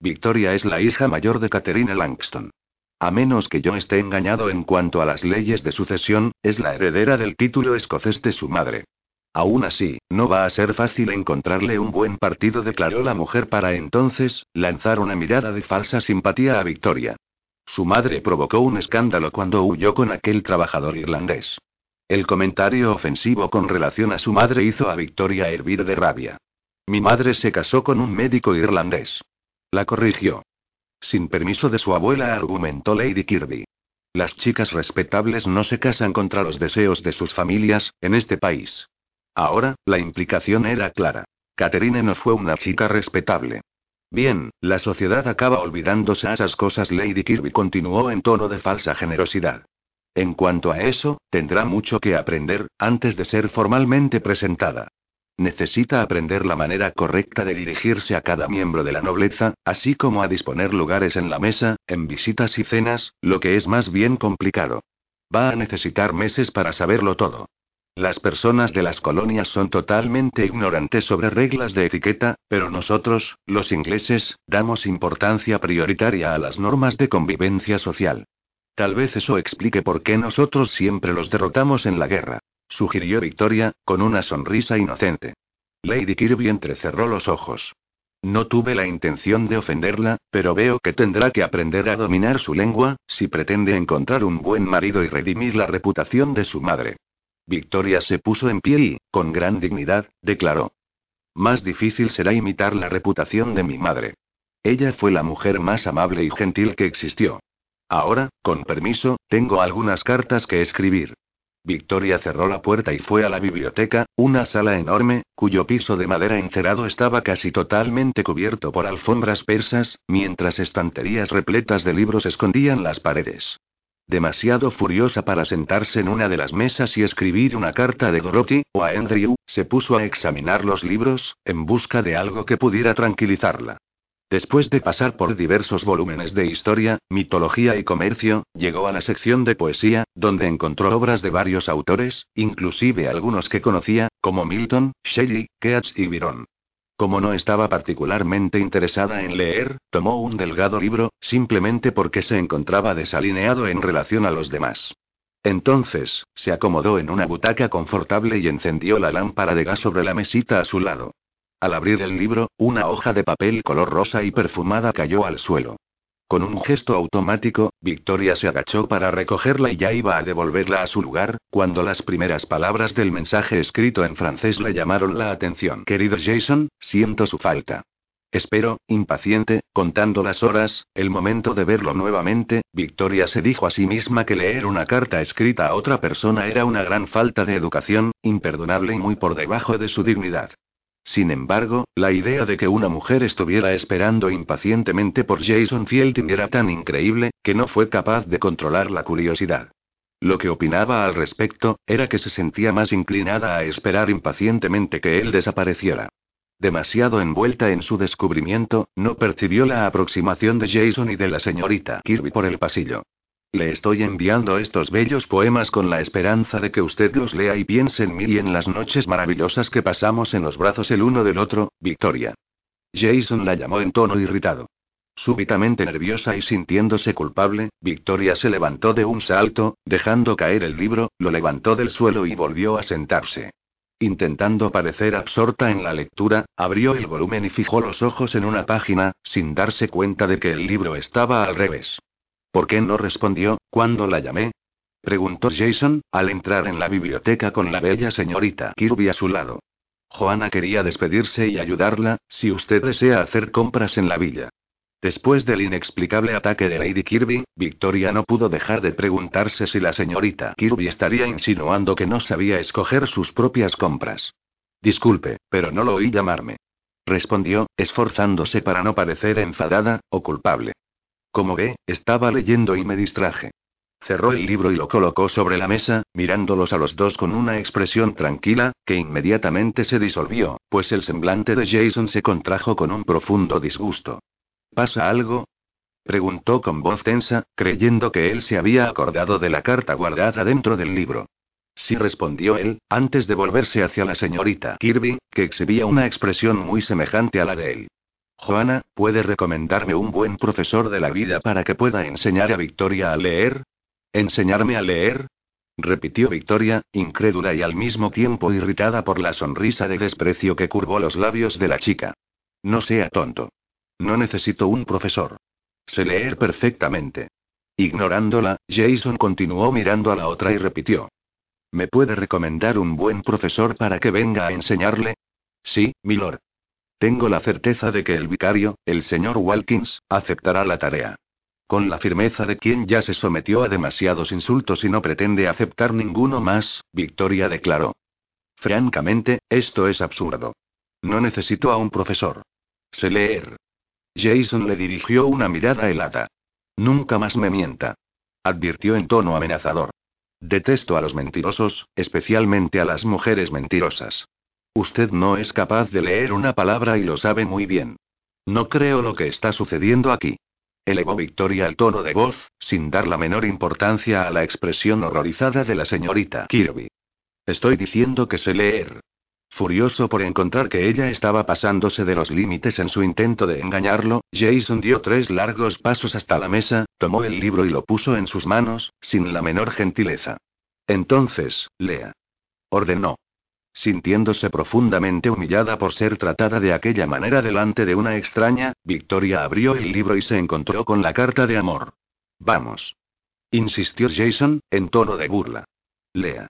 Victoria es la hija mayor de Catherine Langston. A menos que yo esté engañado en cuanto a las leyes de sucesión, es la heredera del título escocés de su madre. Aún así, no va a ser fácil encontrarle un buen partido, declaró la mujer para entonces, lanzar una mirada de falsa simpatía a Victoria. Su madre provocó un escándalo cuando huyó con aquel trabajador irlandés. El comentario ofensivo con relación a su madre hizo a Victoria hervir de rabia. Mi madre se casó con un médico irlandés. La corrigió. Sin permiso de su abuela, argumentó Lady Kirby. Las chicas respetables no se casan contra los deseos de sus familias, en este país. Ahora, la implicación era clara. Catherine no fue una chica respetable. Bien, la sociedad acaba olvidándose a esas cosas. Lady Kirby continuó en tono de falsa generosidad. En cuanto a eso, tendrá mucho que aprender, antes de ser formalmente presentada. Necesita aprender la manera correcta de dirigirse a cada miembro de la nobleza, así como a disponer lugares en la mesa, en visitas y cenas, lo que es más bien complicado. Va a necesitar meses para saberlo todo. Las personas de las colonias son totalmente ignorantes sobre reglas de etiqueta, pero nosotros, los ingleses, damos importancia prioritaria a las normas de convivencia social. Tal vez eso explique por qué nosotros siempre los derrotamos en la guerra, sugirió Victoria, con una sonrisa inocente. Lady Kirby entrecerró los ojos. No tuve la intención de ofenderla, pero veo que tendrá que aprender a dominar su lengua, si pretende encontrar un buen marido y redimir la reputación de su madre. Victoria se puso en pie y, con gran dignidad, declaró. Más difícil será imitar la reputación de mi madre. Ella fue la mujer más amable y gentil que existió. Ahora, con permiso, tengo algunas cartas que escribir. Victoria cerró la puerta y fue a la biblioteca, una sala enorme, cuyo piso de madera encerado estaba casi totalmente cubierto por alfombras persas, mientras estanterías repletas de libros escondían las paredes. Demasiado furiosa para sentarse en una de las mesas y escribir una carta de Dorothy, o a Andrew, se puso a examinar los libros, en busca de algo que pudiera tranquilizarla. Después de pasar por diversos volúmenes de historia, mitología y comercio, llegó a la sección de poesía, donde encontró obras de varios autores, inclusive algunos que conocía, como Milton, Shelley, Keats y Byron. Como no estaba particularmente interesada en leer, tomó un delgado libro, simplemente porque se encontraba desalineado en relación a los demás. Entonces, se acomodó en una butaca confortable y encendió la lámpara de gas sobre la mesita a su lado. Al abrir el libro, una hoja de papel color rosa y perfumada cayó al suelo. Con un gesto automático, Victoria se agachó para recogerla y ya iba a devolverla a su lugar, cuando las primeras palabras del mensaje escrito en francés le llamaron la atención. Querido Jason, siento su falta. Espero, impaciente, contando las horas, el momento de verlo nuevamente, Victoria se dijo a sí misma que leer una carta escrita a otra persona era una gran falta de educación, imperdonable y muy por debajo de su dignidad. Sin embargo, la idea de que una mujer estuviera esperando impacientemente por Jason Fielding era tan increíble, que no fue capaz de controlar la curiosidad. Lo que opinaba al respecto, era que se sentía más inclinada a esperar impacientemente que él desapareciera. Demasiado envuelta en su descubrimiento, no percibió la aproximación de Jason y de la señorita Kirby por el pasillo. Le estoy enviando estos bellos poemas con la esperanza de que usted los lea y piense en mí y en las noches maravillosas que pasamos en los brazos el uno del otro, Victoria. Jason la llamó en tono irritado. Súbitamente nerviosa y sintiéndose culpable, Victoria se levantó de un salto, dejando caer el libro, lo levantó del suelo y volvió a sentarse. Intentando parecer absorta en la lectura, abrió el volumen y fijó los ojos en una página, sin darse cuenta de que el libro estaba al revés. ¿Por qué no respondió, cuando la llamé? Preguntó Jason, al entrar en la biblioteca con la bella señorita Kirby a su lado. Joana quería despedirse y ayudarla, si usted desea hacer compras en la villa. Después del inexplicable ataque de Lady Kirby, Victoria no pudo dejar de preguntarse si la señorita Kirby estaría insinuando que no sabía escoger sus propias compras. Disculpe, pero no lo oí llamarme. Respondió, esforzándose para no parecer enfadada, o culpable. Como ve, estaba leyendo y me distraje. Cerró el libro y lo colocó sobre la mesa, mirándolos a los dos con una expresión tranquila, que inmediatamente se disolvió, pues el semblante de Jason se contrajo con un profundo disgusto. ¿Pasa algo? preguntó con voz tensa, creyendo que él se había acordado de la carta guardada dentro del libro. Sí respondió él, antes de volverse hacia la señorita Kirby, que exhibía una expresión muy semejante a la de él. Joana, ¿puede recomendarme un buen profesor de la vida para que pueda enseñar a Victoria a leer? ¿Enseñarme a leer? repitió Victoria, incrédula y al mismo tiempo irritada por la sonrisa de desprecio que curvó los labios de la chica. No sea tonto. No necesito un profesor. Sé leer perfectamente. Ignorándola, Jason continuó mirando a la otra y repitió. ¿Me puede recomendar un buen profesor para que venga a enseñarle? Sí, milord. Tengo la certeza de que el vicario, el señor Walkins, aceptará la tarea. Con la firmeza de quien ya se sometió a demasiados insultos y no pretende aceptar ninguno más, Victoria declaró. Francamente, esto es absurdo. No necesito a un profesor. Sé leer. Jason le dirigió una mirada helada. Nunca más me mienta. Advirtió en tono amenazador. Detesto a los mentirosos, especialmente a las mujeres mentirosas. Usted no es capaz de leer una palabra y lo sabe muy bien. No creo lo que está sucediendo aquí. Elevó Victoria el tono de voz, sin dar la menor importancia a la expresión horrorizada de la señorita Kirby. Estoy diciendo que sé leer. Furioso por encontrar que ella estaba pasándose de los límites en su intento de engañarlo, Jason dio tres largos pasos hasta la mesa, tomó el libro y lo puso en sus manos, sin la menor gentileza. Entonces, lea. Ordenó. Sintiéndose profundamente humillada por ser tratada de aquella manera delante de una extraña, Victoria abrió el libro y se encontró con la carta de amor. Vamos. Insistió Jason, en tono de burla. Lea.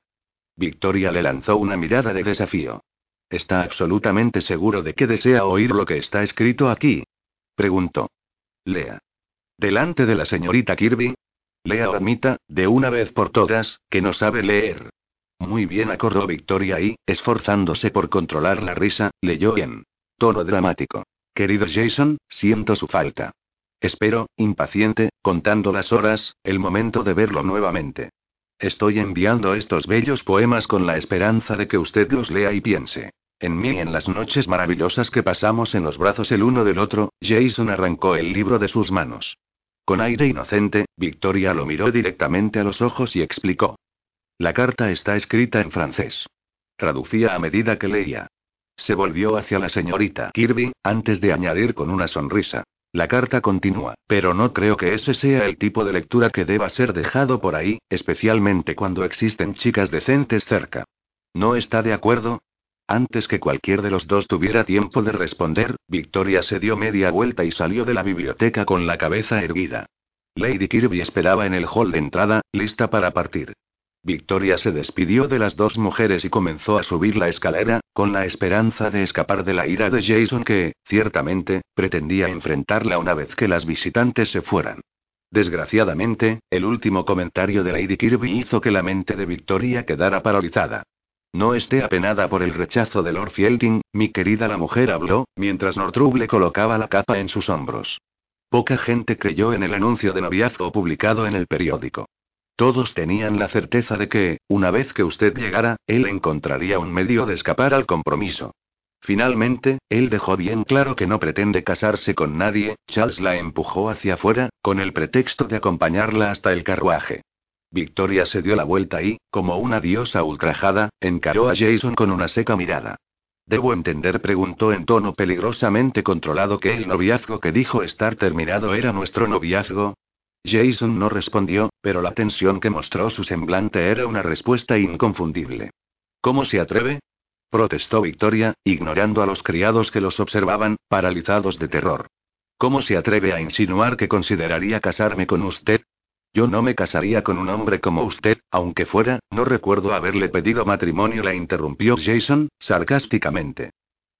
Victoria le lanzó una mirada de desafío. ¿Está absolutamente seguro de que desea oír lo que está escrito aquí? Preguntó. Lea. Delante de la señorita Kirby. Lea o admita, de una vez por todas, que no sabe leer. Muy bien, acordó Victoria y, esforzándose por controlar la risa, leyó en tono dramático. Querido Jason, siento su falta. Espero, impaciente, contando las horas, el momento de verlo nuevamente. Estoy enviando estos bellos poemas con la esperanza de que usted los lea y piense. En mí en las noches maravillosas que pasamos en los brazos el uno del otro, Jason arrancó el libro de sus manos. Con aire inocente, Victoria lo miró directamente a los ojos y explicó. La carta está escrita en francés. Traducía a medida que leía. Se volvió hacia la señorita Kirby, antes de añadir con una sonrisa. La carta continúa, pero no creo que ese sea el tipo de lectura que deba ser dejado por ahí, especialmente cuando existen chicas decentes cerca. ¿No está de acuerdo? Antes que cualquier de los dos tuviera tiempo de responder, Victoria se dio media vuelta y salió de la biblioteca con la cabeza erguida. Lady Kirby esperaba en el hall de entrada, lista para partir. Victoria se despidió de las dos mujeres y comenzó a subir la escalera, con la esperanza de escapar de la ira de Jason que, ciertamente, pretendía enfrentarla una vez que las visitantes se fueran. Desgraciadamente, el último comentario de Lady Kirby hizo que la mente de Victoria quedara paralizada. No esté apenada por el rechazo de Lord Fielding, mi querida la mujer habló, mientras Northrop colocaba la capa en sus hombros. Poca gente creyó en el anuncio de noviazgo publicado en el periódico. Todos tenían la certeza de que, una vez que usted llegara, él encontraría un medio de escapar al compromiso. Finalmente, él dejó bien claro que no pretende casarse con nadie, Charles la empujó hacia afuera, con el pretexto de acompañarla hasta el carruaje. Victoria se dio la vuelta y, como una diosa ultrajada, encaró a Jason con una seca mirada. Debo entender, preguntó en tono peligrosamente controlado que el noviazgo que dijo estar terminado era nuestro noviazgo, Jason no respondió, pero la tensión que mostró su semblante era una respuesta inconfundible. ¿Cómo se atreve? protestó Victoria, ignorando a los criados que los observaban, paralizados de terror. ¿Cómo se atreve a insinuar que consideraría casarme con usted? Yo no me casaría con un hombre como usted, aunque fuera, no recuerdo haberle pedido matrimonio, la interrumpió Jason, sarcásticamente.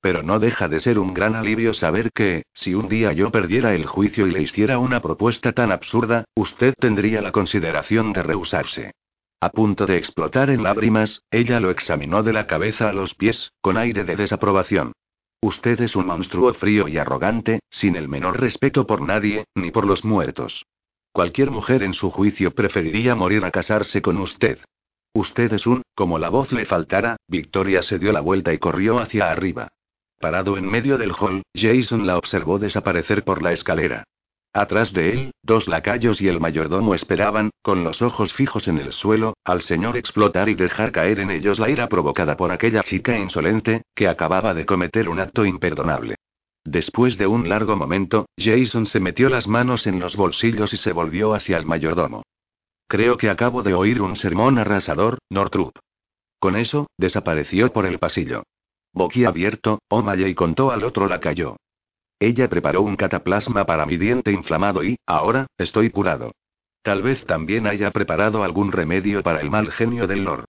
Pero no deja de ser un gran alivio saber que, si un día yo perdiera el juicio y le hiciera una propuesta tan absurda, usted tendría la consideración de rehusarse. A punto de explotar en lágrimas, ella lo examinó de la cabeza a los pies, con aire de desaprobación. Usted es un monstruo frío y arrogante, sin el menor respeto por nadie, ni por los muertos. Cualquier mujer en su juicio preferiría morir a casarse con usted. Usted es un, como la voz le faltara, Victoria se dio la vuelta y corrió hacia arriba. Parado en medio del hall, Jason la observó desaparecer por la escalera. Atrás de él, dos lacayos y el mayordomo esperaban, con los ojos fijos en el suelo, al señor explotar y dejar caer en ellos la ira provocada por aquella chica insolente, que acababa de cometer un acto imperdonable. Después de un largo momento, Jason se metió las manos en los bolsillos y se volvió hacia el mayordomo. Creo que acabo de oír un sermón arrasador, Nortrup. Con eso, desapareció por el pasillo. Boquiabierto, O'Malley contó al otro la cayó. Ella preparó un cataplasma para mi diente inflamado y, ahora, estoy curado. Tal vez también haya preparado algún remedio para el mal genio del Lord.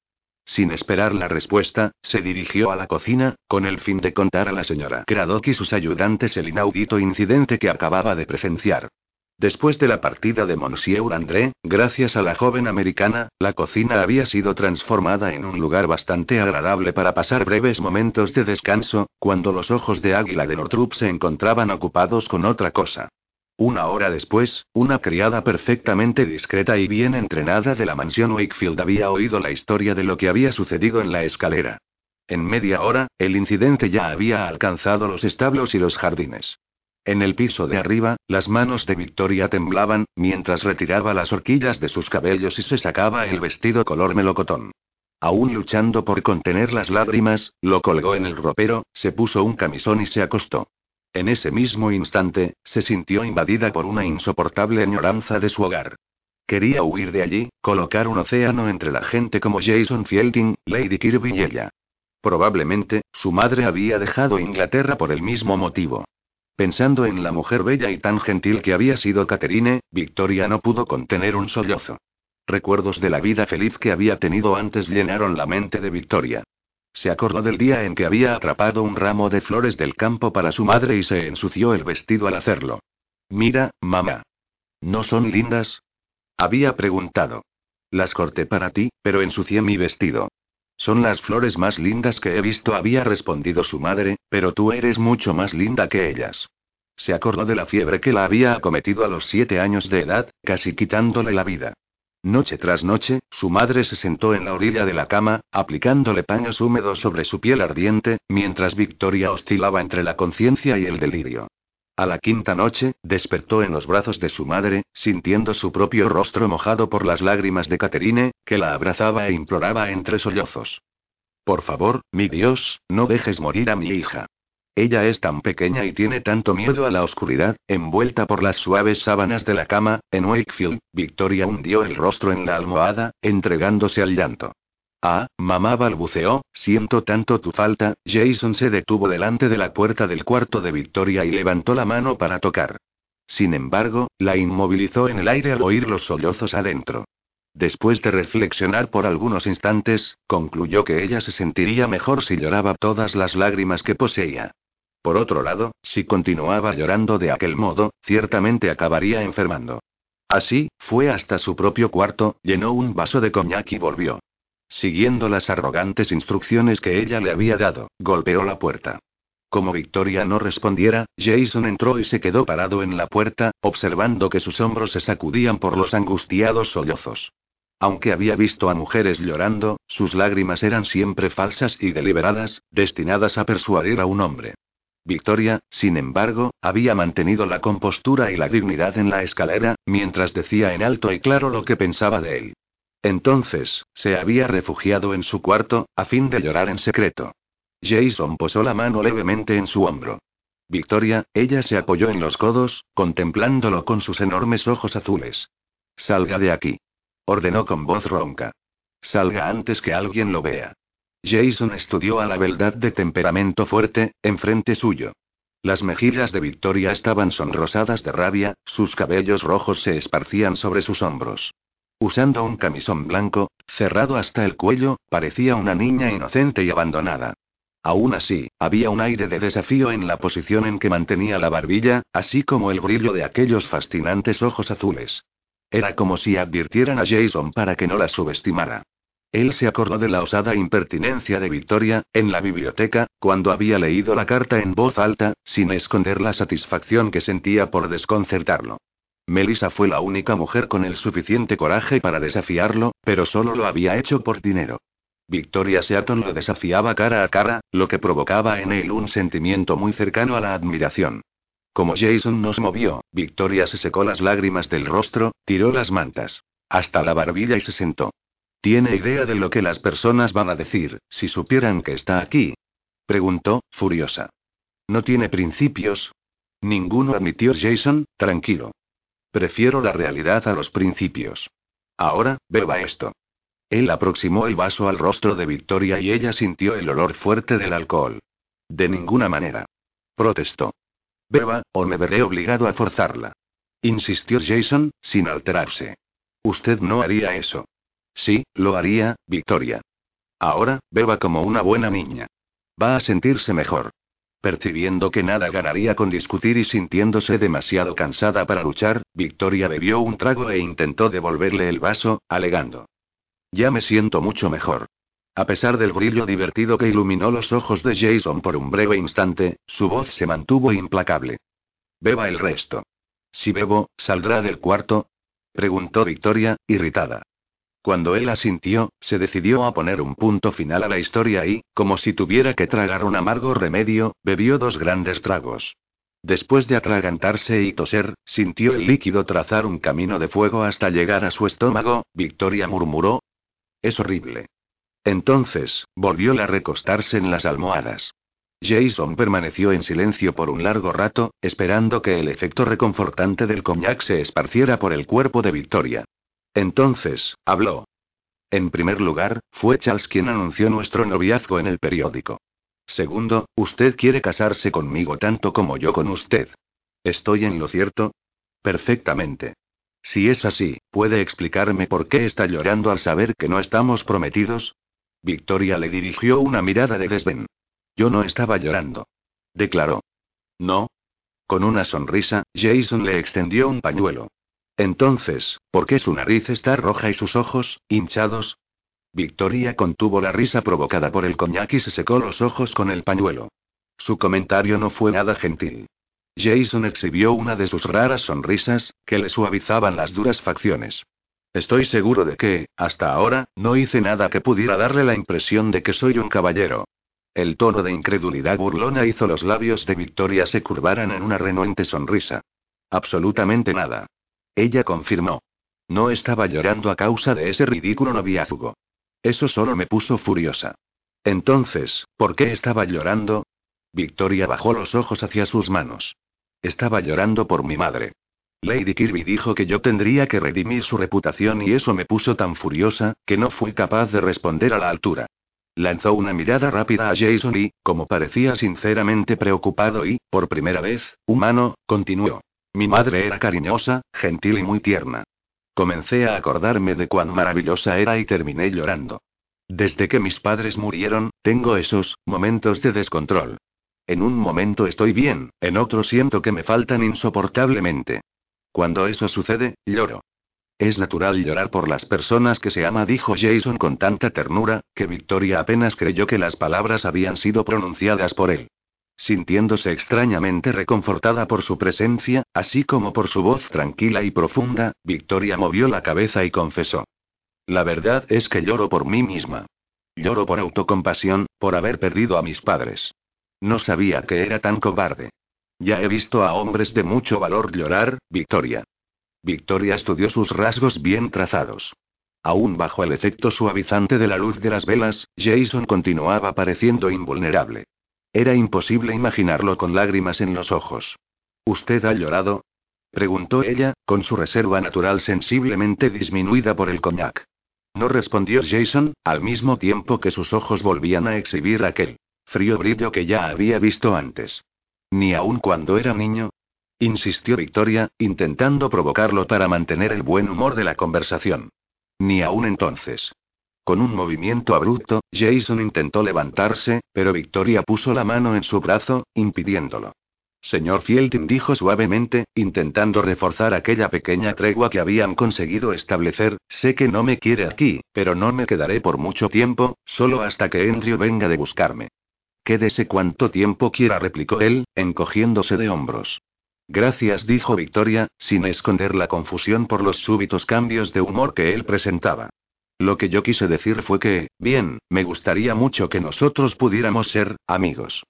Sin esperar la respuesta, se dirigió a la cocina, con el fin de contar a la señora Craddock y sus ayudantes el inaudito incidente que acababa de presenciar. Después de la partida de Monsieur André, gracias a la joven americana, la cocina había sido transformada en un lugar bastante agradable para pasar breves momentos de descanso, cuando los ojos de Águila de Nortrup se encontraban ocupados con otra cosa. Una hora después, una criada perfectamente discreta y bien entrenada de la mansión Wakefield había oído la historia de lo que había sucedido en la escalera. En media hora, el incidente ya había alcanzado los establos y los jardines. En el piso de arriba, las manos de Victoria temblaban, mientras retiraba las horquillas de sus cabellos y se sacaba el vestido color melocotón. Aún luchando por contener las lágrimas, lo colgó en el ropero, se puso un camisón y se acostó. En ese mismo instante, se sintió invadida por una insoportable añoranza de su hogar. Quería huir de allí, colocar un océano entre la gente como Jason Fielding, Lady Kirby y ella. Probablemente, su madre había dejado Inglaterra por el mismo motivo. Pensando en la mujer bella y tan gentil que había sido Catherine, Victoria no pudo contener un sollozo. Recuerdos de la vida feliz que había tenido antes llenaron la mente de Victoria. Se acordó del día en que había atrapado un ramo de flores del campo para su madre y se ensució el vestido al hacerlo. Mira, mamá. ¿No son lindas? Había preguntado. Las corté para ti, pero ensucié mi vestido. Son las flores más lindas que he visto, había respondido su madre, pero tú eres mucho más linda que ellas. Se acordó de la fiebre que la había acometido a los siete años de edad, casi quitándole la vida. Noche tras noche, su madre se sentó en la orilla de la cama, aplicándole paños húmedos sobre su piel ardiente, mientras Victoria oscilaba entre la conciencia y el delirio. A la quinta noche, despertó en los brazos de su madre, sintiendo su propio rostro mojado por las lágrimas de Caterine, que la abrazaba e imploraba entre sollozos. Por favor, mi Dios, no dejes morir a mi hija. Ella es tan pequeña y tiene tanto miedo a la oscuridad, envuelta por las suaves sábanas de la cama, en Wakefield, Victoria hundió el rostro en la almohada, entregándose al llanto. Ah, mamá balbuceó, siento tanto tu falta. Jason se detuvo delante de la puerta del cuarto de Victoria y levantó la mano para tocar. Sin embargo, la inmovilizó en el aire al oír los sollozos adentro. Después de reflexionar por algunos instantes, concluyó que ella se sentiría mejor si lloraba todas las lágrimas que poseía. Por otro lado, si continuaba llorando de aquel modo, ciertamente acabaría enfermando. Así, fue hasta su propio cuarto, llenó un vaso de coñac y volvió. Siguiendo las arrogantes instrucciones que ella le había dado, golpeó la puerta. Como Victoria no respondiera, Jason entró y se quedó parado en la puerta, observando que sus hombros se sacudían por los angustiados sollozos. Aunque había visto a mujeres llorando, sus lágrimas eran siempre falsas y deliberadas, destinadas a persuadir a un hombre. Victoria, sin embargo, había mantenido la compostura y la dignidad en la escalera, mientras decía en alto y claro lo que pensaba de él. Entonces, se había refugiado en su cuarto, a fin de llorar en secreto. Jason posó la mano levemente en su hombro. Victoria, ella se apoyó en los codos, contemplándolo con sus enormes ojos azules. Salga de aquí. Ordenó con voz ronca. Salga antes que alguien lo vea. Jason estudió a la beldad de temperamento fuerte, enfrente suyo. Las mejillas de Victoria estaban sonrosadas de rabia, sus cabellos rojos se esparcían sobre sus hombros. Usando un camisón blanco, cerrado hasta el cuello, parecía una niña inocente y abandonada. Aún así, había un aire de desafío en la posición en que mantenía la barbilla, así como el brillo de aquellos fascinantes ojos azules. Era como si advirtieran a Jason para que no la subestimara. Él se acordó de la osada impertinencia de Victoria, en la biblioteca, cuando había leído la carta en voz alta, sin esconder la satisfacción que sentía por desconcertarlo. Melissa fue la única mujer con el suficiente coraje para desafiarlo, pero solo lo había hecho por dinero. Victoria Seaton lo desafiaba cara a cara, lo que provocaba en él un sentimiento muy cercano a la admiración. Como Jason nos movió, Victoria se secó las lágrimas del rostro, tiró las mantas hasta la barbilla y se sentó. ¿Tiene idea de lo que las personas van a decir, si supieran que está aquí? Preguntó, furiosa. ¿No tiene principios? Ninguno admitió Jason, tranquilo. Prefiero la realidad a los principios. Ahora, beba esto. Él aproximó el vaso al rostro de Victoria y ella sintió el olor fuerte del alcohol. De ninguna manera. Protestó. Beba, o me veré obligado a forzarla. Insistió Jason, sin alterarse. Usted no haría eso. Sí, lo haría, Victoria. Ahora, beba como una buena niña. Va a sentirse mejor. Percibiendo que nada ganaría con discutir y sintiéndose demasiado cansada para luchar, Victoria bebió un trago e intentó devolverle el vaso, alegando. Ya me siento mucho mejor. A pesar del brillo divertido que iluminó los ojos de Jason por un breve instante, su voz se mantuvo implacable. Beba el resto. Si bebo, ¿saldrá del cuarto? preguntó Victoria, irritada. Cuando él asintió, se decidió a poner un punto final a la historia y, como si tuviera que tragar un amargo remedio, bebió dos grandes tragos. Después de atragantarse y toser, sintió el líquido trazar un camino de fuego hasta llegar a su estómago, Victoria murmuró. Es horrible. Entonces, volvió a recostarse en las almohadas. Jason permaneció en silencio por un largo rato, esperando que el efecto reconfortante del coñac se esparciera por el cuerpo de Victoria. Entonces, habló. En primer lugar, fue Charles quien anunció nuestro noviazgo en el periódico. Segundo, usted quiere casarse conmigo tanto como yo con usted. ¿Estoy en lo cierto? Perfectamente. Si es así, ¿puede explicarme por qué está llorando al saber que no estamos prometidos? Victoria le dirigió una mirada de desdén. Yo no estaba llorando. Declaró. No. Con una sonrisa, Jason le extendió un pañuelo. Entonces, ¿por qué su nariz está roja y sus ojos, hinchados? Victoria contuvo la risa provocada por el coñac y se secó los ojos con el pañuelo. Su comentario no fue nada gentil. Jason exhibió una de sus raras sonrisas, que le suavizaban las duras facciones. Estoy seguro de que, hasta ahora, no hice nada que pudiera darle la impresión de que soy un caballero. El tono de incredulidad burlona hizo los labios de Victoria se curvaran en una renuente sonrisa. Absolutamente nada. Ella confirmó. No estaba llorando a causa de ese ridículo noviazgo. Eso solo me puso furiosa. Entonces, ¿por qué estaba llorando? Victoria bajó los ojos hacia sus manos. Estaba llorando por mi madre. Lady Kirby dijo que yo tendría que redimir su reputación y eso me puso tan furiosa, que no fui capaz de responder a la altura. Lanzó una mirada rápida a Jason y, como parecía sinceramente preocupado y, por primera vez, humano, continuó. Mi madre era cariñosa, gentil y muy tierna. Comencé a acordarme de cuán maravillosa era y terminé llorando. Desde que mis padres murieron, tengo esos momentos de descontrol. En un momento estoy bien, en otro siento que me faltan insoportablemente. Cuando eso sucede, lloro. Es natural llorar por las personas que se ama, dijo Jason con tanta ternura, que Victoria apenas creyó que las palabras habían sido pronunciadas por él. Sintiéndose extrañamente reconfortada por su presencia, así como por su voz tranquila y profunda, Victoria movió la cabeza y confesó. La verdad es que lloro por mí misma. Lloro por autocompasión, por haber perdido a mis padres. No sabía que era tan cobarde. Ya he visto a hombres de mucho valor llorar, Victoria. Victoria estudió sus rasgos bien trazados. Aún bajo el efecto suavizante de la luz de las velas, Jason continuaba pareciendo invulnerable. Era imposible imaginarlo con lágrimas en los ojos. ¿Usted ha llorado? preguntó ella, con su reserva natural sensiblemente disminuida por el coñac. No respondió Jason, al mismo tiempo que sus ojos volvían a exhibir aquel frío brillo que ya había visto antes. Ni aun cuando era niño. Insistió Victoria, intentando provocarlo para mantener el buen humor de la conversación. Ni aún entonces. Con un movimiento abrupto, Jason intentó levantarse, pero Victoria puso la mano en su brazo, impidiéndolo. Señor Fielding dijo suavemente, intentando reforzar aquella pequeña tregua que habían conseguido establecer, sé que no me quiere aquí, pero no me quedaré por mucho tiempo, solo hasta que Andrew venga de buscarme. Quédese cuanto tiempo quiera, replicó él, encogiéndose de hombros. Gracias, dijo Victoria, sin esconder la confusión por los súbitos cambios de humor que él presentaba. Lo que yo quise decir fue que, bien, me gustaría mucho que nosotros pudiéramos ser, amigos.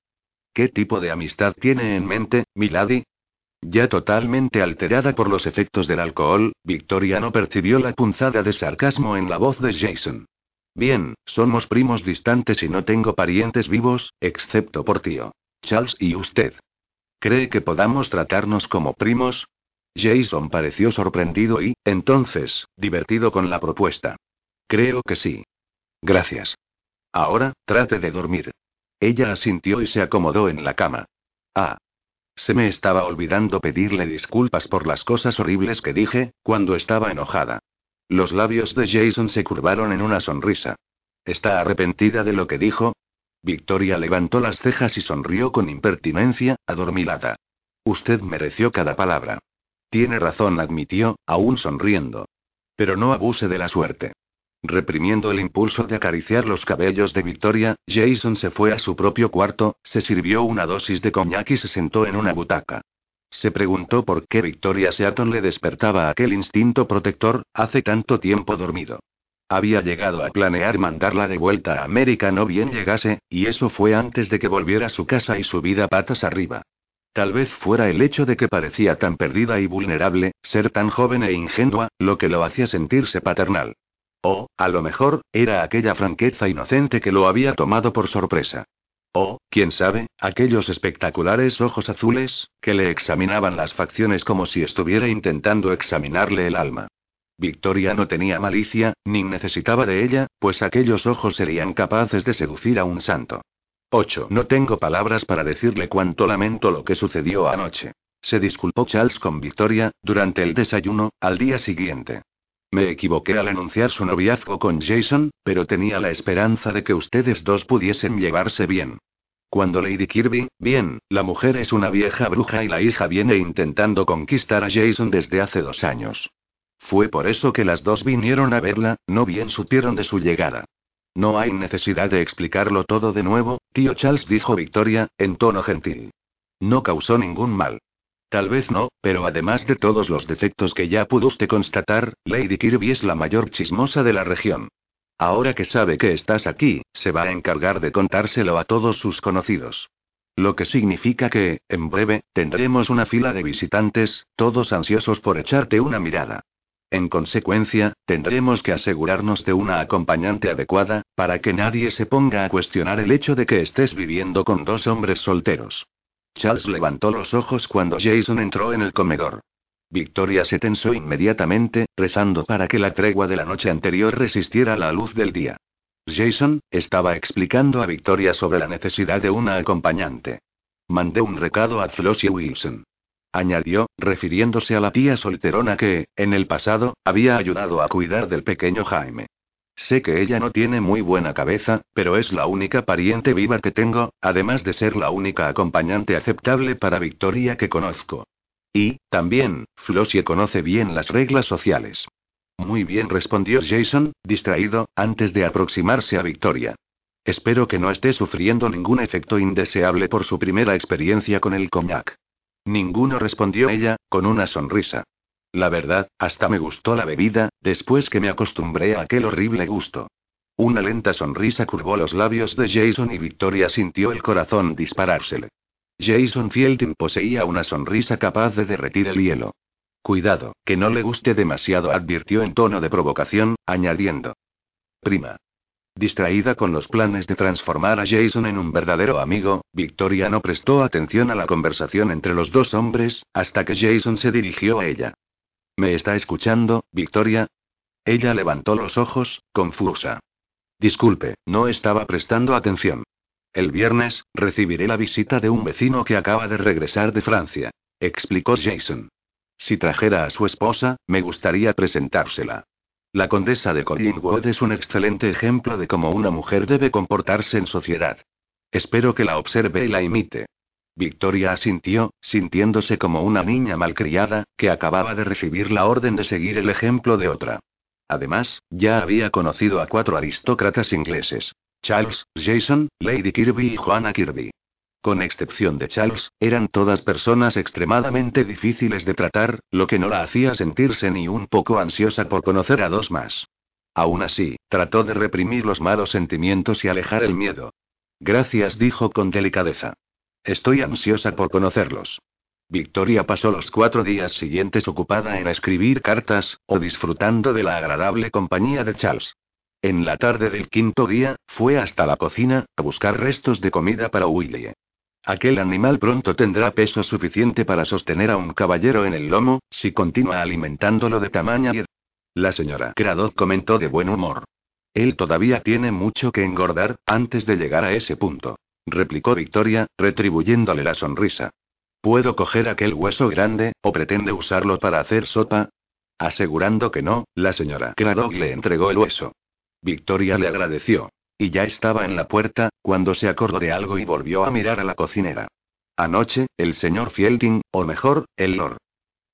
¿Qué tipo de amistad tiene en mente, Milady? Ya totalmente alterada por los efectos del alcohol, Victoria no percibió la punzada de sarcasmo en la voz de Jason. Bien, somos primos distantes y no tengo parientes vivos, excepto por tío. Charles y usted. ¿Cree que podamos tratarnos como primos? Jason pareció sorprendido y, entonces, divertido con la propuesta. Creo que sí. Gracias. Ahora, trate de dormir. Ella asintió y se acomodó en la cama. Ah. Se me estaba olvidando pedirle disculpas por las cosas horribles que dije, cuando estaba enojada. Los labios de Jason se curvaron en una sonrisa. ¿Está arrepentida de lo que dijo? Victoria levantó las cejas y sonrió con impertinencia, adormilada. Usted mereció cada palabra. Tiene razón, admitió, aún sonriendo. Pero no abuse de la suerte. Reprimiendo el impulso de acariciar los cabellos de Victoria, Jason se fue a su propio cuarto, se sirvió una dosis de coñac y se sentó en una butaca. Se preguntó por qué Victoria Seaton le despertaba aquel instinto protector, hace tanto tiempo dormido. Había llegado a planear mandarla de vuelta a América no bien llegase, y eso fue antes de que volviera a su casa y su vida patas arriba. Tal vez fuera el hecho de que parecía tan perdida y vulnerable, ser tan joven e ingenua, lo que lo hacía sentirse paternal. O, a lo mejor, era aquella franqueza inocente que lo había tomado por sorpresa. O, quién sabe, aquellos espectaculares ojos azules, que le examinaban las facciones como si estuviera intentando examinarle el alma. Victoria no tenía malicia, ni necesitaba de ella, pues aquellos ojos serían capaces de seducir a un santo. 8. No tengo palabras para decirle cuánto lamento lo que sucedió anoche. Se disculpó Charles con Victoria, durante el desayuno, al día siguiente. Me equivoqué al anunciar su noviazgo con Jason, pero tenía la esperanza de que ustedes dos pudiesen llevarse bien. Cuando Lady Kirby, bien, la mujer es una vieja bruja y la hija viene intentando conquistar a Jason desde hace dos años. Fue por eso que las dos vinieron a verla, no bien supieron de su llegada. No hay necesidad de explicarlo todo de nuevo, tío Charles dijo Victoria, en tono gentil. No causó ningún mal. Tal vez no, pero además de todos los defectos que ya pudo usted constatar, Lady Kirby es la mayor chismosa de la región. Ahora que sabe que estás aquí, se va a encargar de contárselo a todos sus conocidos. Lo que significa que, en breve, tendremos una fila de visitantes, todos ansiosos por echarte una mirada. En consecuencia, tendremos que asegurarnos de una acompañante adecuada, para que nadie se ponga a cuestionar el hecho de que estés viviendo con dos hombres solteros. Charles levantó los ojos cuando Jason entró en el comedor. Victoria se tensó inmediatamente, rezando para que la tregua de la noche anterior resistiera la luz del día. Jason, estaba explicando a Victoria sobre la necesidad de una acompañante. Mandé un recado a Flossie Wilson. Añadió, refiriéndose a la tía solterona que, en el pasado, había ayudado a cuidar del pequeño Jaime. Sé que ella no tiene muy buena cabeza, pero es la única pariente viva que tengo, además de ser la única acompañante aceptable para Victoria que conozco. Y, también, Flossie conoce bien las reglas sociales. Muy bien, respondió Jason, distraído, antes de aproximarse a Victoria. Espero que no esté sufriendo ningún efecto indeseable por su primera experiencia con el cognac. Ninguno respondió ella, con una sonrisa. La verdad, hasta me gustó la bebida, después que me acostumbré a aquel horrible gusto. Una lenta sonrisa curvó los labios de Jason y Victoria sintió el corazón disparársele. Jason Fielding poseía una sonrisa capaz de derretir el hielo. Cuidado, que no le guste demasiado, advirtió en tono de provocación, añadiendo. Prima. Distraída con los planes de transformar a Jason en un verdadero amigo, Victoria no prestó atención a la conversación entre los dos hombres, hasta que Jason se dirigió a ella. ¿Me está escuchando, Victoria? Ella levantó los ojos, confusa. Disculpe, no estaba prestando atención. El viernes, recibiré la visita de un vecino que acaba de regresar de Francia, explicó Jason. Si trajera a su esposa, me gustaría presentársela. La condesa de Collingwood es un excelente ejemplo de cómo una mujer debe comportarse en sociedad. Espero que la observe y la imite. Victoria asintió, sintiéndose como una niña malcriada, que acababa de recibir la orden de seguir el ejemplo de otra. Además, ya había conocido a cuatro aristócratas ingleses. Charles, Jason, Lady Kirby y Joanna Kirby. Con excepción de Charles, eran todas personas extremadamente difíciles de tratar, lo que no la hacía sentirse ni un poco ansiosa por conocer a dos más. Aún así, trató de reprimir los malos sentimientos y alejar el miedo. Gracias, dijo con delicadeza. Estoy ansiosa por conocerlos. Victoria pasó los cuatro días siguientes ocupada en escribir cartas, o disfrutando de la agradable compañía de Charles. En la tarde del quinto día, fue hasta la cocina, a buscar restos de comida para Willie. Aquel animal pronto tendrá peso suficiente para sostener a un caballero en el lomo, si continúa alimentándolo de tamaña y... La señora Craddock comentó de buen humor. Él todavía tiene mucho que engordar, antes de llegar a ese punto replicó Victoria, retribuyéndole la sonrisa. ¿Puedo coger aquel hueso grande, o pretende usarlo para hacer sopa? Asegurando que no, la señora Craddock le entregó el hueso. Victoria le agradeció. Y ya estaba en la puerta, cuando se acordó de algo y volvió a mirar a la cocinera. Anoche, el señor Fielding, o mejor, el Lord.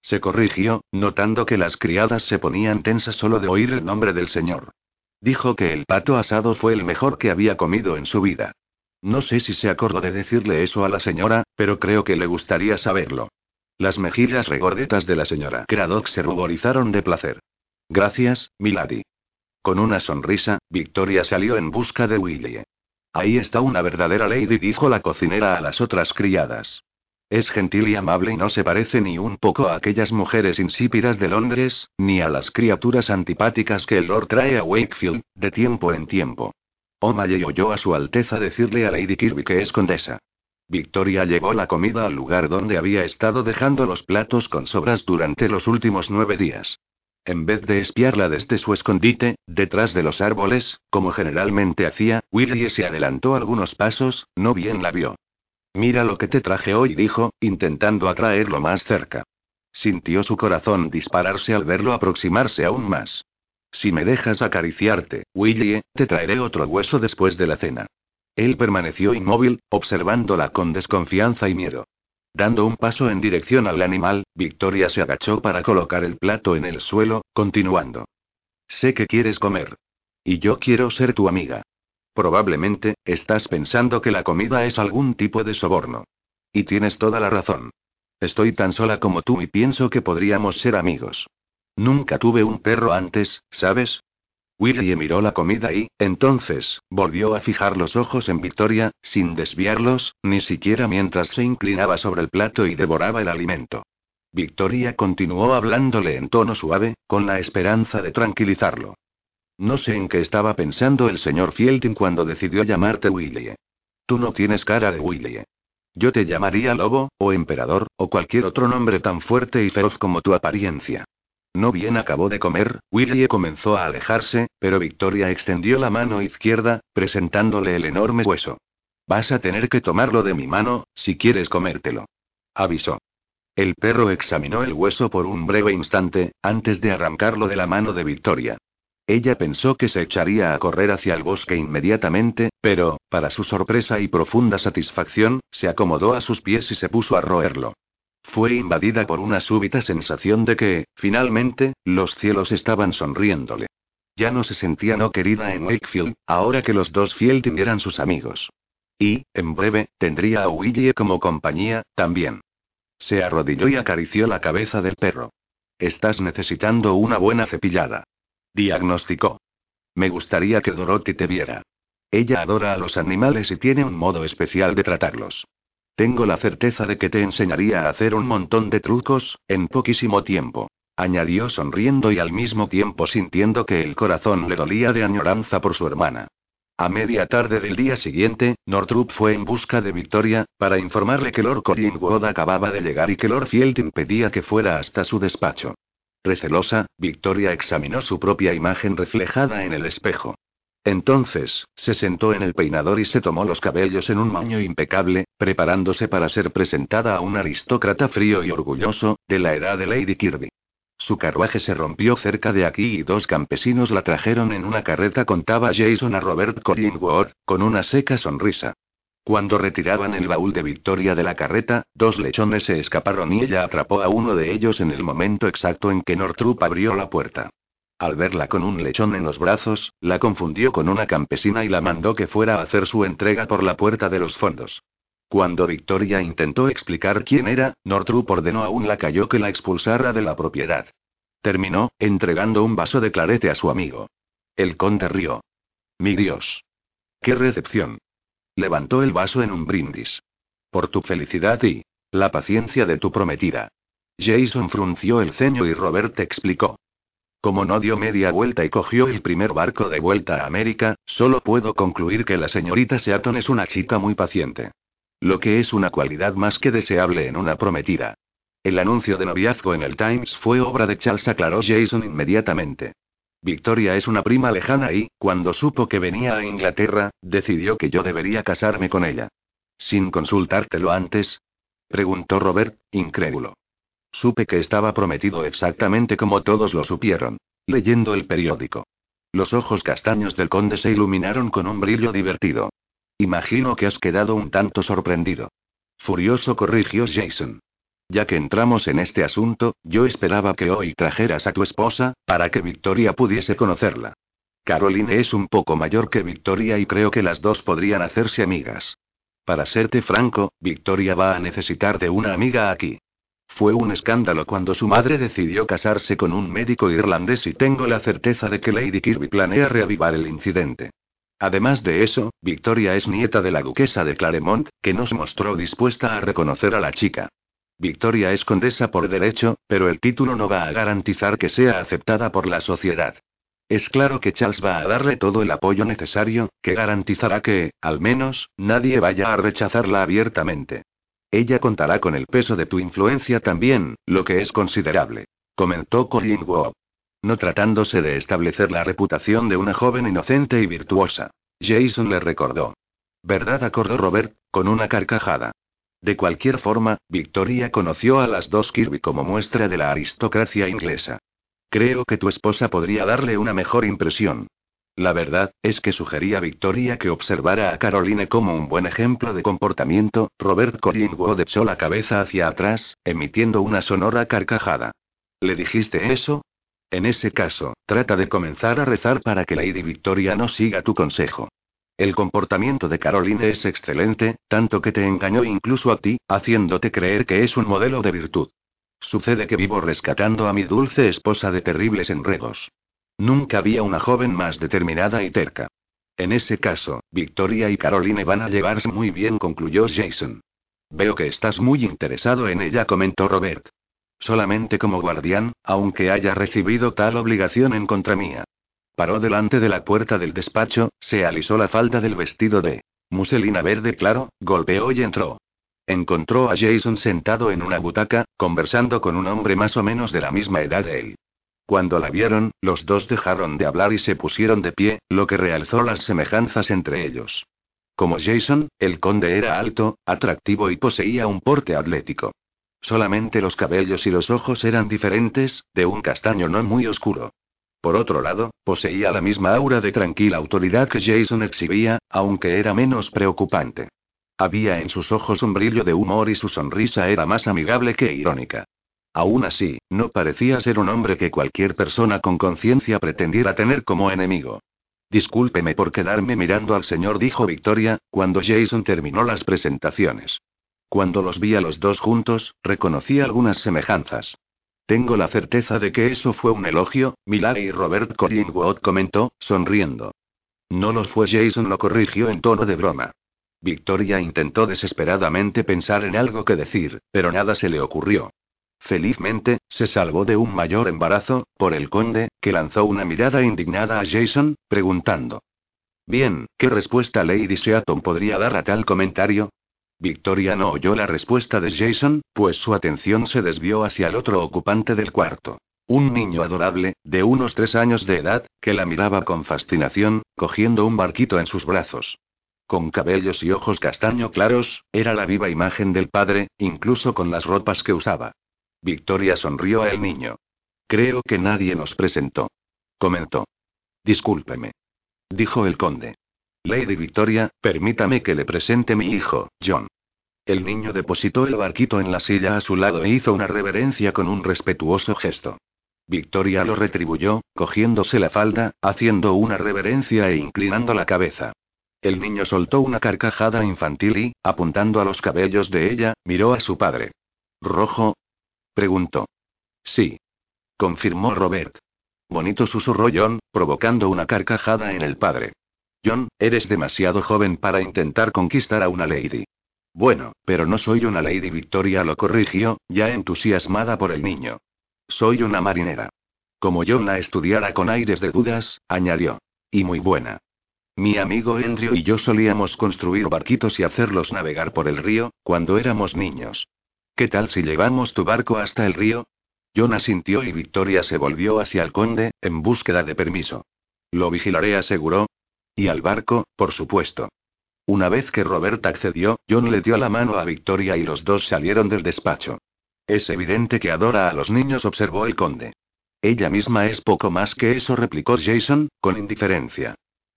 Se corrigió, notando que las criadas se ponían tensas solo de oír el nombre del señor. Dijo que el pato asado fue el mejor que había comido en su vida. No sé si se acordó de decirle eso a la señora, pero creo que le gustaría saberlo. Las mejillas regordetas de la señora Craddock se ruborizaron de placer. Gracias, Milady. Con una sonrisa, Victoria salió en busca de Willie. Ahí está una verdadera lady, dijo la cocinera a las otras criadas. Es gentil y amable y no se parece ni un poco a aquellas mujeres insípidas de Londres, ni a las criaturas antipáticas que el Lord trae a Wakefield, de tiempo en tiempo. O'Malley oyó a su Alteza decirle a Lady Kirby que es condesa. Victoria llevó la comida al lugar donde había estado dejando los platos con sobras durante los últimos nueve días. En vez de espiarla desde su escondite, detrás de los árboles, como generalmente hacía, Willie se adelantó algunos pasos, no bien la vio. Mira lo que te traje hoy, dijo, intentando atraerlo más cerca. Sintió su corazón dispararse al verlo aproximarse aún más. Si me dejas acariciarte, Willie, te traeré otro hueso después de la cena. Él permaneció inmóvil, observándola con desconfianza y miedo. Dando un paso en dirección al animal, Victoria se agachó para colocar el plato en el suelo, continuando. Sé que quieres comer. Y yo quiero ser tu amiga. Probablemente, estás pensando que la comida es algún tipo de soborno. Y tienes toda la razón. Estoy tan sola como tú y pienso que podríamos ser amigos. Nunca tuve un perro antes, ¿sabes? Willie miró la comida y, entonces, volvió a fijar los ojos en Victoria, sin desviarlos, ni siquiera mientras se inclinaba sobre el plato y devoraba el alimento. Victoria continuó hablándole en tono suave, con la esperanza de tranquilizarlo. No sé en qué estaba pensando el señor Fielding cuando decidió llamarte Willie. Tú no tienes cara de Willie. Yo te llamaría lobo, o emperador, o cualquier otro nombre tan fuerte y feroz como tu apariencia. No bien acabó de comer, Willie comenzó a alejarse, pero Victoria extendió la mano izquierda, presentándole el enorme hueso. Vas a tener que tomarlo de mi mano, si quieres comértelo. Avisó. El perro examinó el hueso por un breve instante, antes de arrancarlo de la mano de Victoria. Ella pensó que se echaría a correr hacia el bosque inmediatamente, pero, para su sorpresa y profunda satisfacción, se acomodó a sus pies y se puso a roerlo. Fue invadida por una súbita sensación de que, finalmente, los cielos estaban sonriéndole. Ya no se sentía no querida en Wakefield, ahora que los dos Fielding eran sus amigos. Y, en breve, tendría a Willie como compañía, también. Se arrodilló y acarició la cabeza del perro. Estás necesitando una buena cepillada. Diagnosticó. Me gustaría que Dorothy te viera. Ella adora a los animales y tiene un modo especial de tratarlos. Tengo la certeza de que te enseñaría a hacer un montón de trucos, en poquísimo tiempo. Añadió sonriendo y al mismo tiempo sintiendo que el corazón le dolía de añoranza por su hermana. A media tarde del día siguiente, Nortrup fue en busca de Victoria, para informarle que Lord Collingwood acababa de llegar y que Lord Fielding pedía que fuera hasta su despacho. Recelosa, Victoria examinó su propia imagen reflejada en el espejo. Entonces, se sentó en el peinador y se tomó los cabellos en un maño impecable, preparándose para ser presentada a un aristócrata frío y orgulloso, de la edad de Lady Kirby. Su carruaje se rompió cerca de aquí y dos campesinos la trajeron en una carreta, contaba Jason a Robert Collingwood, con una seca sonrisa. Cuando retiraban el baúl de Victoria de la carreta, dos lechones se escaparon y ella atrapó a uno de ellos en el momento exacto en que Nortrup abrió la puerta. Al verla con un lechón en los brazos, la confundió con una campesina y la mandó que fuera a hacer su entrega por la puerta de los fondos. Cuando Victoria intentó explicar quién era, Nortrup ordenó a un lacayo que la expulsara de la propiedad. Terminó, entregando un vaso de clarete a su amigo. El conde rió. Mi Dios. ¡Qué recepción! Levantó el vaso en un brindis. Por tu felicidad y la paciencia de tu prometida. Jason frunció el ceño y Robert explicó. Como no dio media vuelta y cogió el primer barco de vuelta a América, solo puedo concluir que la señorita Seaton es una chica muy paciente. Lo que es una cualidad más que deseable en una prometida. El anuncio de noviazgo en el Times fue obra de Charles, aclaró Jason inmediatamente. Victoria es una prima lejana y, cuando supo que venía a Inglaterra, decidió que yo debería casarme con ella. ¿Sin consultártelo antes? preguntó Robert, incrédulo. Supe que estaba prometido exactamente como todos lo supieron. Leyendo el periódico. Los ojos castaños del conde se iluminaron con un brillo divertido. Imagino que has quedado un tanto sorprendido. Furioso corrigió Jason. Ya que entramos en este asunto, yo esperaba que hoy trajeras a tu esposa, para que Victoria pudiese conocerla. Caroline es un poco mayor que Victoria y creo que las dos podrían hacerse amigas. Para serte franco, Victoria va a necesitar de una amiga aquí. Fue un escándalo cuando su madre decidió casarse con un médico irlandés y tengo la certeza de que Lady Kirby planea reavivar el incidente. Además de eso, Victoria es nieta de la duquesa de Claremont, que nos mostró dispuesta a reconocer a la chica. Victoria es condesa por derecho, pero el título no va a garantizar que sea aceptada por la sociedad. Es claro que Charles va a darle todo el apoyo necesario, que garantizará que, al menos, nadie vaya a rechazarla abiertamente. Ella contará con el peso de tu influencia también, lo que es considerable. Comentó Collingwood. No tratándose de establecer la reputación de una joven inocente y virtuosa. Jason le recordó. ¿Verdad? acordó Robert, con una carcajada. De cualquier forma, Victoria conoció a las dos Kirby como muestra de la aristocracia inglesa. Creo que tu esposa podría darle una mejor impresión. La verdad, es que sugería Victoria que observara a Caroline como un buen ejemplo de comportamiento. Robert Collingwood echó la cabeza hacia atrás, emitiendo una sonora carcajada. ¿Le dijiste eso? En ese caso, trata de comenzar a rezar para que Lady Victoria no siga tu consejo. El comportamiento de Caroline es excelente, tanto que te engañó incluso a ti, haciéndote creer que es un modelo de virtud. Sucede que vivo rescatando a mi dulce esposa de terribles enredos. Nunca había una joven más determinada y terca. En ese caso, Victoria y Caroline van a llevarse muy bien, concluyó Jason. Veo que estás muy interesado en ella, comentó Robert. Solamente como guardián, aunque haya recibido tal obligación en contra mía. Paró delante de la puerta del despacho, se alisó la falda del vestido de muselina verde claro, golpeó y entró. Encontró a Jason sentado en una butaca, conversando con un hombre más o menos de la misma edad de él. Cuando la vieron, los dos dejaron de hablar y se pusieron de pie, lo que realzó las semejanzas entre ellos. Como Jason, el conde era alto, atractivo y poseía un porte atlético. Solamente los cabellos y los ojos eran diferentes, de un castaño no muy oscuro. Por otro lado, poseía la misma aura de tranquila autoridad que Jason exhibía, aunque era menos preocupante. Había en sus ojos un brillo de humor y su sonrisa era más amigable que irónica. Aún así, no parecía ser un hombre que cualquier persona con conciencia pretendiera tener como enemigo. Discúlpeme por quedarme mirando al señor, dijo Victoria, cuando Jason terminó las presentaciones. Cuando los vi a los dos juntos, reconocí algunas semejanzas. Tengo la certeza de que eso fue un elogio, Milagre y Robert Collingwood comentó, sonriendo. No lo fue, Jason lo corrigió en tono de broma. Victoria intentó desesperadamente pensar en algo que decir, pero nada se le ocurrió. Felizmente, se salvó de un mayor embarazo, por el conde, que lanzó una mirada indignada a Jason, preguntando. Bien, ¿qué respuesta Lady Seaton podría dar a tal comentario? Victoria no oyó la respuesta de Jason, pues su atención se desvió hacia el otro ocupante del cuarto. Un niño adorable, de unos tres años de edad, que la miraba con fascinación, cogiendo un barquito en sus brazos. Con cabellos y ojos castaño claros, era la viva imagen del padre, incluso con las ropas que usaba. Victoria sonrió al niño. Creo que nadie nos presentó. Comentó. Discúlpeme. Dijo el conde. Lady Victoria, permítame que le presente mi hijo, John. El niño depositó el barquito en la silla a su lado e hizo una reverencia con un respetuoso gesto. Victoria lo retribuyó, cogiéndose la falda, haciendo una reverencia e inclinando la cabeza. El niño soltó una carcajada infantil y, apuntando a los cabellos de ella, miró a su padre. ¿Rojo? Preguntó. Sí. Confirmó Robert. Bonito susurró John, provocando una carcajada en el padre. John, eres demasiado joven para intentar conquistar a una lady. Bueno, pero no soy una lady Victoria lo corrigió, ya entusiasmada por el niño. Soy una marinera. Como John la estudiara con aires de dudas, añadió. Y muy buena. Mi amigo Andrew y yo solíamos construir barquitos y hacerlos navegar por el río, cuando éramos niños. ¿Qué tal si llevamos tu barco hasta el río? John asintió y Victoria se volvió hacia el conde, en búsqueda de permiso. Lo vigilaré, aseguró. Y al barco, por supuesto. Una vez que Robert accedió, John le dio la mano a Victoria y los dos salieron del despacho. Es evidente que adora a los niños, observó el conde. Ella misma es poco más que eso, replicó Jason, con indiferencia.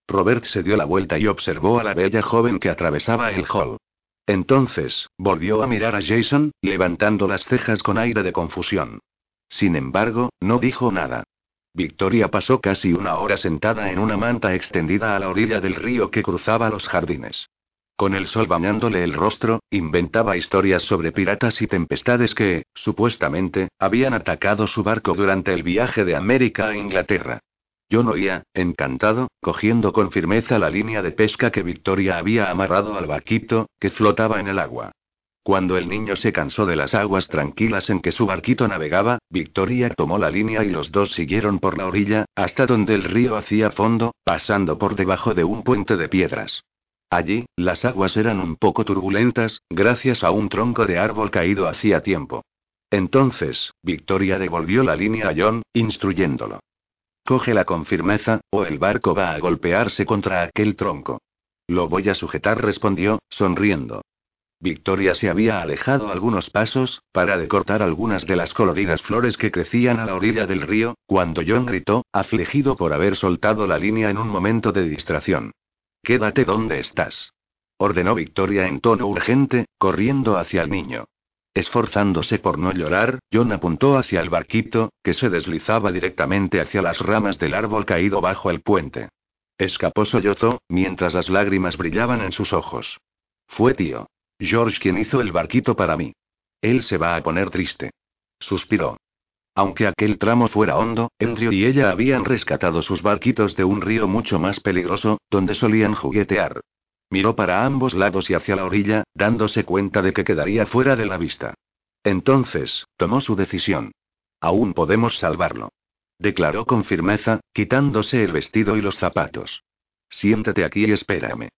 Robert se dio la vuelta y observó a la bella joven que atravesaba el hall. Entonces, volvió a mirar a Jason, levantando las cejas con aire de confusión. Sin embargo, no dijo nada. Victoria pasó casi una hora sentada en una manta extendida a la orilla del río que cruzaba los jardines. Con el sol bañándole el rostro, inventaba historias sobre piratas y tempestades que, supuestamente, habían atacado su barco durante el viaje de América a Inglaterra. John oía, encantado, cogiendo con firmeza la línea de pesca que Victoria había amarrado al barquito, que flotaba en el agua. Cuando el niño se cansó de las aguas tranquilas en que su barquito navegaba, Victoria tomó la línea y los dos siguieron por la orilla, hasta donde el río hacía fondo, pasando por debajo de un puente de piedras. Allí, las aguas eran un poco turbulentas, gracias a un tronco de árbol caído hacía tiempo. Entonces, Victoria devolvió la línea a John, instruyéndolo. Cógela con firmeza, o el barco va a golpearse contra aquel tronco. Lo voy a sujetar, respondió, sonriendo. Victoria se había alejado algunos pasos, para decortar algunas de las coloridas flores que crecían a la orilla del río, cuando John gritó, afligido por haber soltado la línea en un momento de distracción. Quédate donde estás. Ordenó Victoria en tono urgente, corriendo hacia el niño. Esforzándose por no llorar, John apuntó hacia el barquito, que se deslizaba directamente hacia las ramas del árbol caído bajo el puente. Escapó sollozó, mientras las lágrimas brillaban en sus ojos. Fue tío. George quien hizo el barquito para mí. Él se va a poner triste. Suspiró. Aunque aquel tramo fuera hondo, Andrew y ella habían rescatado sus barquitos de un río mucho más peligroso, donde solían juguetear. Miró para ambos lados y hacia la orilla, dándose cuenta de que quedaría fuera de la vista. Entonces, tomó su decisión. Aún podemos salvarlo. Declaró con firmeza, quitándose el vestido y los zapatos. Siéntate aquí y espérame.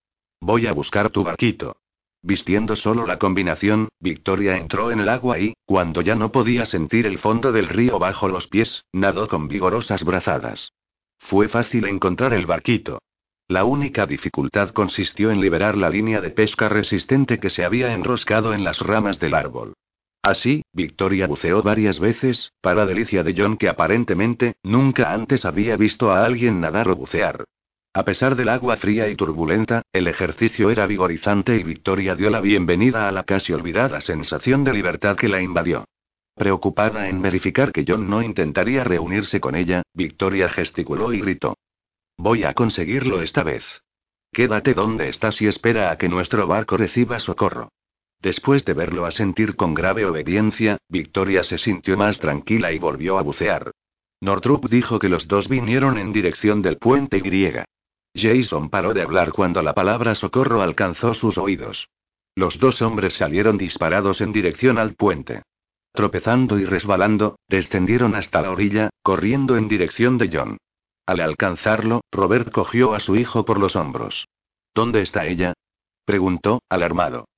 Voy a buscar tu barquito. Vistiendo solo la combinación, Victoria entró en el agua y, cuando ya no podía sentir el fondo del río bajo los pies, nadó con vigorosas brazadas. Fue fácil encontrar el barquito. La única dificultad consistió en liberar la línea de pesca resistente que se había enroscado en las ramas del árbol. Así, Victoria buceó varias veces, para delicia de John que aparentemente, nunca antes había visto a alguien nadar o bucear. A pesar del agua fría y turbulenta, el ejercicio era vigorizante y Victoria dio la bienvenida a la casi olvidada sensación de libertad que la invadió. Preocupada en verificar que John no intentaría reunirse con ella, Victoria gesticuló y gritó. Voy a conseguirlo esta vez. Quédate donde estás y espera a que nuestro barco reciba socorro. Después de verlo asentir con grave obediencia, Victoria se sintió más tranquila y volvió a bucear. Nortrup dijo que los dos vinieron en dirección del puente Y. Jason paró de hablar cuando la palabra socorro alcanzó sus oídos. Los dos hombres salieron disparados en dirección al puente. Tropezando y resbalando, descendieron hasta la orilla, corriendo en dirección de John. Al alcanzarlo, Robert cogió a su hijo por los hombros. ¿Dónde está ella? preguntó, alarmado.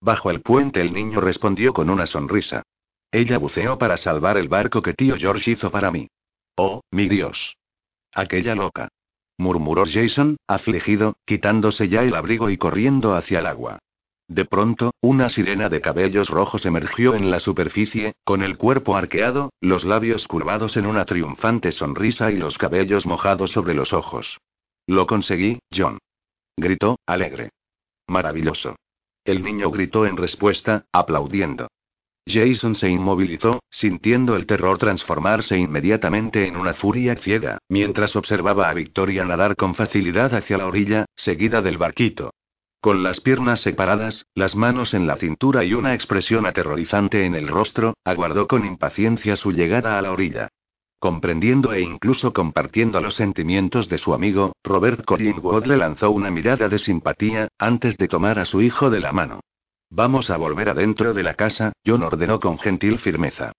Bajo el puente el niño respondió con una sonrisa. Ella buceó para salvar el barco que tío George hizo para mí. Oh, mi Dios. Aquella loca. murmuró Jason, afligido, quitándose ya el abrigo y corriendo hacia el agua. De pronto, una sirena de cabellos rojos emergió en la superficie, con el cuerpo arqueado, los labios curvados en una triunfante sonrisa y los cabellos mojados sobre los ojos. Lo conseguí, John. Gritó, alegre. Maravilloso. El niño gritó en respuesta, aplaudiendo. Jason se inmovilizó, sintiendo el terror transformarse inmediatamente en una furia ciega, mientras observaba a Victoria nadar con facilidad hacia la orilla, seguida del barquito. Con las piernas separadas, las manos en la cintura y una expresión aterrorizante en el rostro, aguardó con impaciencia su llegada a la orilla. Comprendiendo e incluso compartiendo los sentimientos de su amigo, Robert Collingwood le lanzó una mirada de simpatía, antes de tomar a su hijo de la mano. Vamos a volver adentro de la casa, John ordenó con gentil firmeza.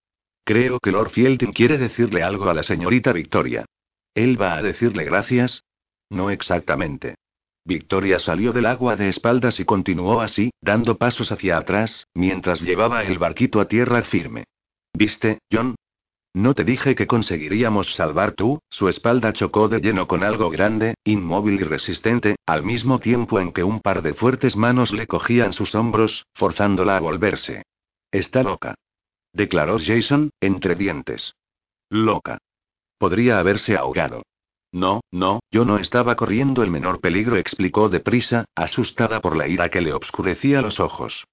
Creo que Lord Fielding quiere decirle algo a la señorita Victoria. ¿Él va a decirle gracias? No exactamente. Victoria salió del agua de espaldas y continuó así, dando pasos hacia atrás, mientras llevaba el barquito a tierra firme. ¿Viste, John? No te dije que conseguiríamos salvar tú, su espalda chocó de lleno con algo grande, inmóvil y resistente, al mismo tiempo en que un par de fuertes manos le cogían sus hombros, forzándola a volverse. Está loca. Declaró Jason, entre dientes. Loca. Podría haberse ahogado. No, no, yo no estaba corriendo el menor peligro, explicó deprisa, asustada por la ira que le obscurecía los ojos.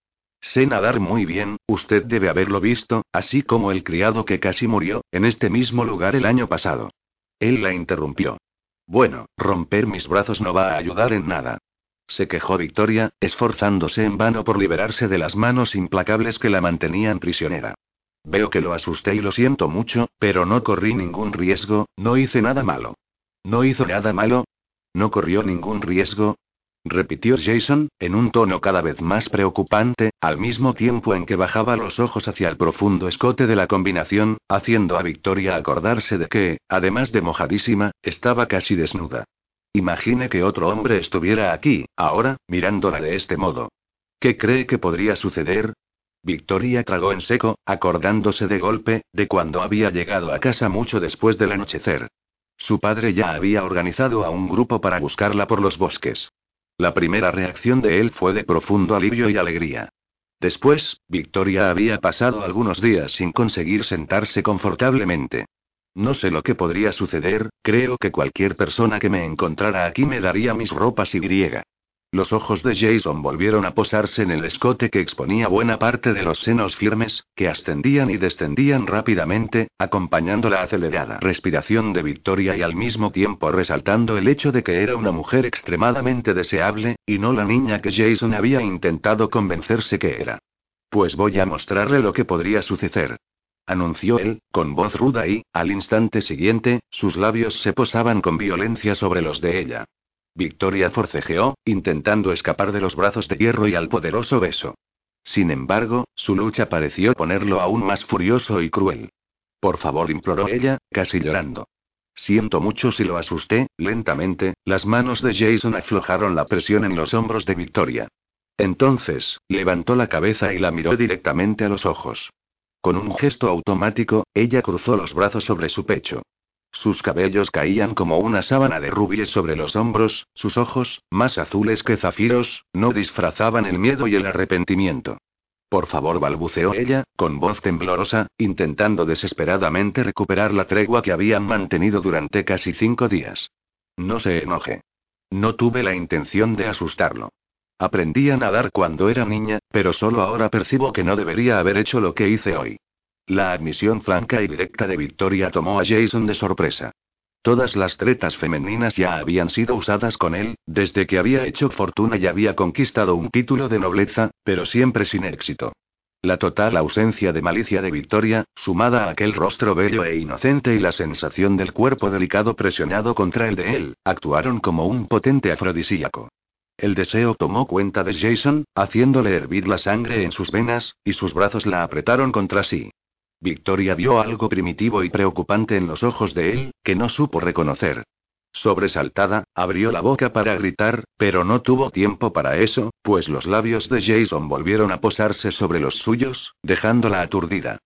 Sé nadar muy bien, usted debe haberlo visto, así como el criado que casi murió, en este mismo lugar el año pasado. Él la interrumpió. Bueno, romper mis brazos no va a ayudar en nada. Se quejó Victoria, esforzándose en vano por liberarse de las manos implacables que la mantenían prisionera. Veo que lo asusté y lo siento mucho, pero no corrí ningún riesgo, no hice nada malo. ¿No hizo nada malo? ¿No corrió ningún riesgo? repitió Jason, en un tono cada vez más preocupante, al mismo tiempo en que bajaba los ojos hacia el profundo escote de la combinación, haciendo a Victoria acordarse de que, además de mojadísima, estaba casi desnuda. Imagine que otro hombre estuviera aquí, ahora, mirándola de este modo. ¿Qué cree que podría suceder? Victoria tragó en seco, acordándose de golpe, de cuando había llegado a casa mucho después del anochecer. Su padre ya había organizado a un grupo para buscarla por los bosques. La primera reacción de él fue de profundo alivio y alegría. Después, Victoria había pasado algunos días sin conseguir sentarse confortablemente. No sé lo que podría suceder, creo que cualquier persona que me encontrara aquí me daría mis ropas y griega. Los ojos de Jason volvieron a posarse en el escote que exponía buena parte de los senos firmes, que ascendían y descendían rápidamente, acompañando la acelerada respiración de Victoria y al mismo tiempo resaltando el hecho de que era una mujer extremadamente deseable, y no la niña que Jason había intentado convencerse que era. Pues voy a mostrarle lo que podría suceder. Anunció él, con voz ruda y, al instante siguiente, sus labios se posaban con violencia sobre los de ella. Victoria forcejeó, intentando escapar de los brazos de hierro y al poderoso beso. Sin embargo, su lucha pareció ponerlo aún más furioso y cruel. Por favor, imploró ella, casi llorando. Siento mucho si lo asusté, lentamente, las manos de Jason aflojaron la presión en los hombros de Victoria. Entonces, levantó la cabeza y la miró directamente a los ojos. Con un gesto automático, ella cruzó los brazos sobre su pecho. Sus cabellos caían como una sábana de rubíes sobre los hombros, sus ojos, más azules que zafiros, no disfrazaban el miedo y el arrepentimiento. Por favor, balbuceó ella, con voz temblorosa, intentando desesperadamente recuperar la tregua que habían mantenido durante casi cinco días. No se enoje. No tuve la intención de asustarlo. Aprendí a nadar cuando era niña, pero solo ahora percibo que no debería haber hecho lo que hice hoy. La admisión franca y directa de Victoria tomó a Jason de sorpresa. Todas las tretas femeninas ya habían sido usadas con él, desde que había hecho fortuna y había conquistado un título de nobleza, pero siempre sin éxito. La total ausencia de malicia de Victoria, sumada a aquel rostro bello e inocente y la sensación del cuerpo delicado presionado contra el de él, actuaron como un potente afrodisíaco. El deseo tomó cuenta de Jason, haciéndole hervir la sangre en sus venas, y sus brazos la apretaron contra sí. Victoria vio algo primitivo y preocupante en los ojos de él, que no supo reconocer. Sobresaltada, abrió la boca para gritar, pero no tuvo tiempo para eso, pues los labios de Jason volvieron a posarse sobre los suyos, dejándola aturdida.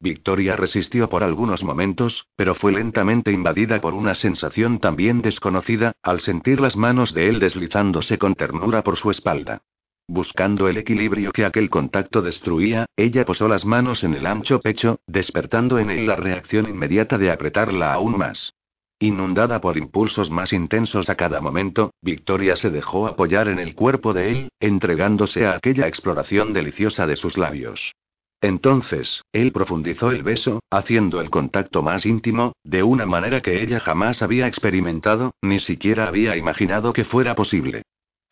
Victoria resistió por algunos momentos, pero fue lentamente invadida por una sensación también desconocida, al sentir las manos de él deslizándose con ternura por su espalda. Buscando el equilibrio que aquel contacto destruía, ella posó las manos en el ancho pecho, despertando en él la reacción inmediata de apretarla aún más. Inundada por impulsos más intensos a cada momento, Victoria se dejó apoyar en el cuerpo de él, entregándose a aquella exploración deliciosa de sus labios. Entonces, él profundizó el beso, haciendo el contacto más íntimo, de una manera que ella jamás había experimentado, ni siquiera había imaginado que fuera posible.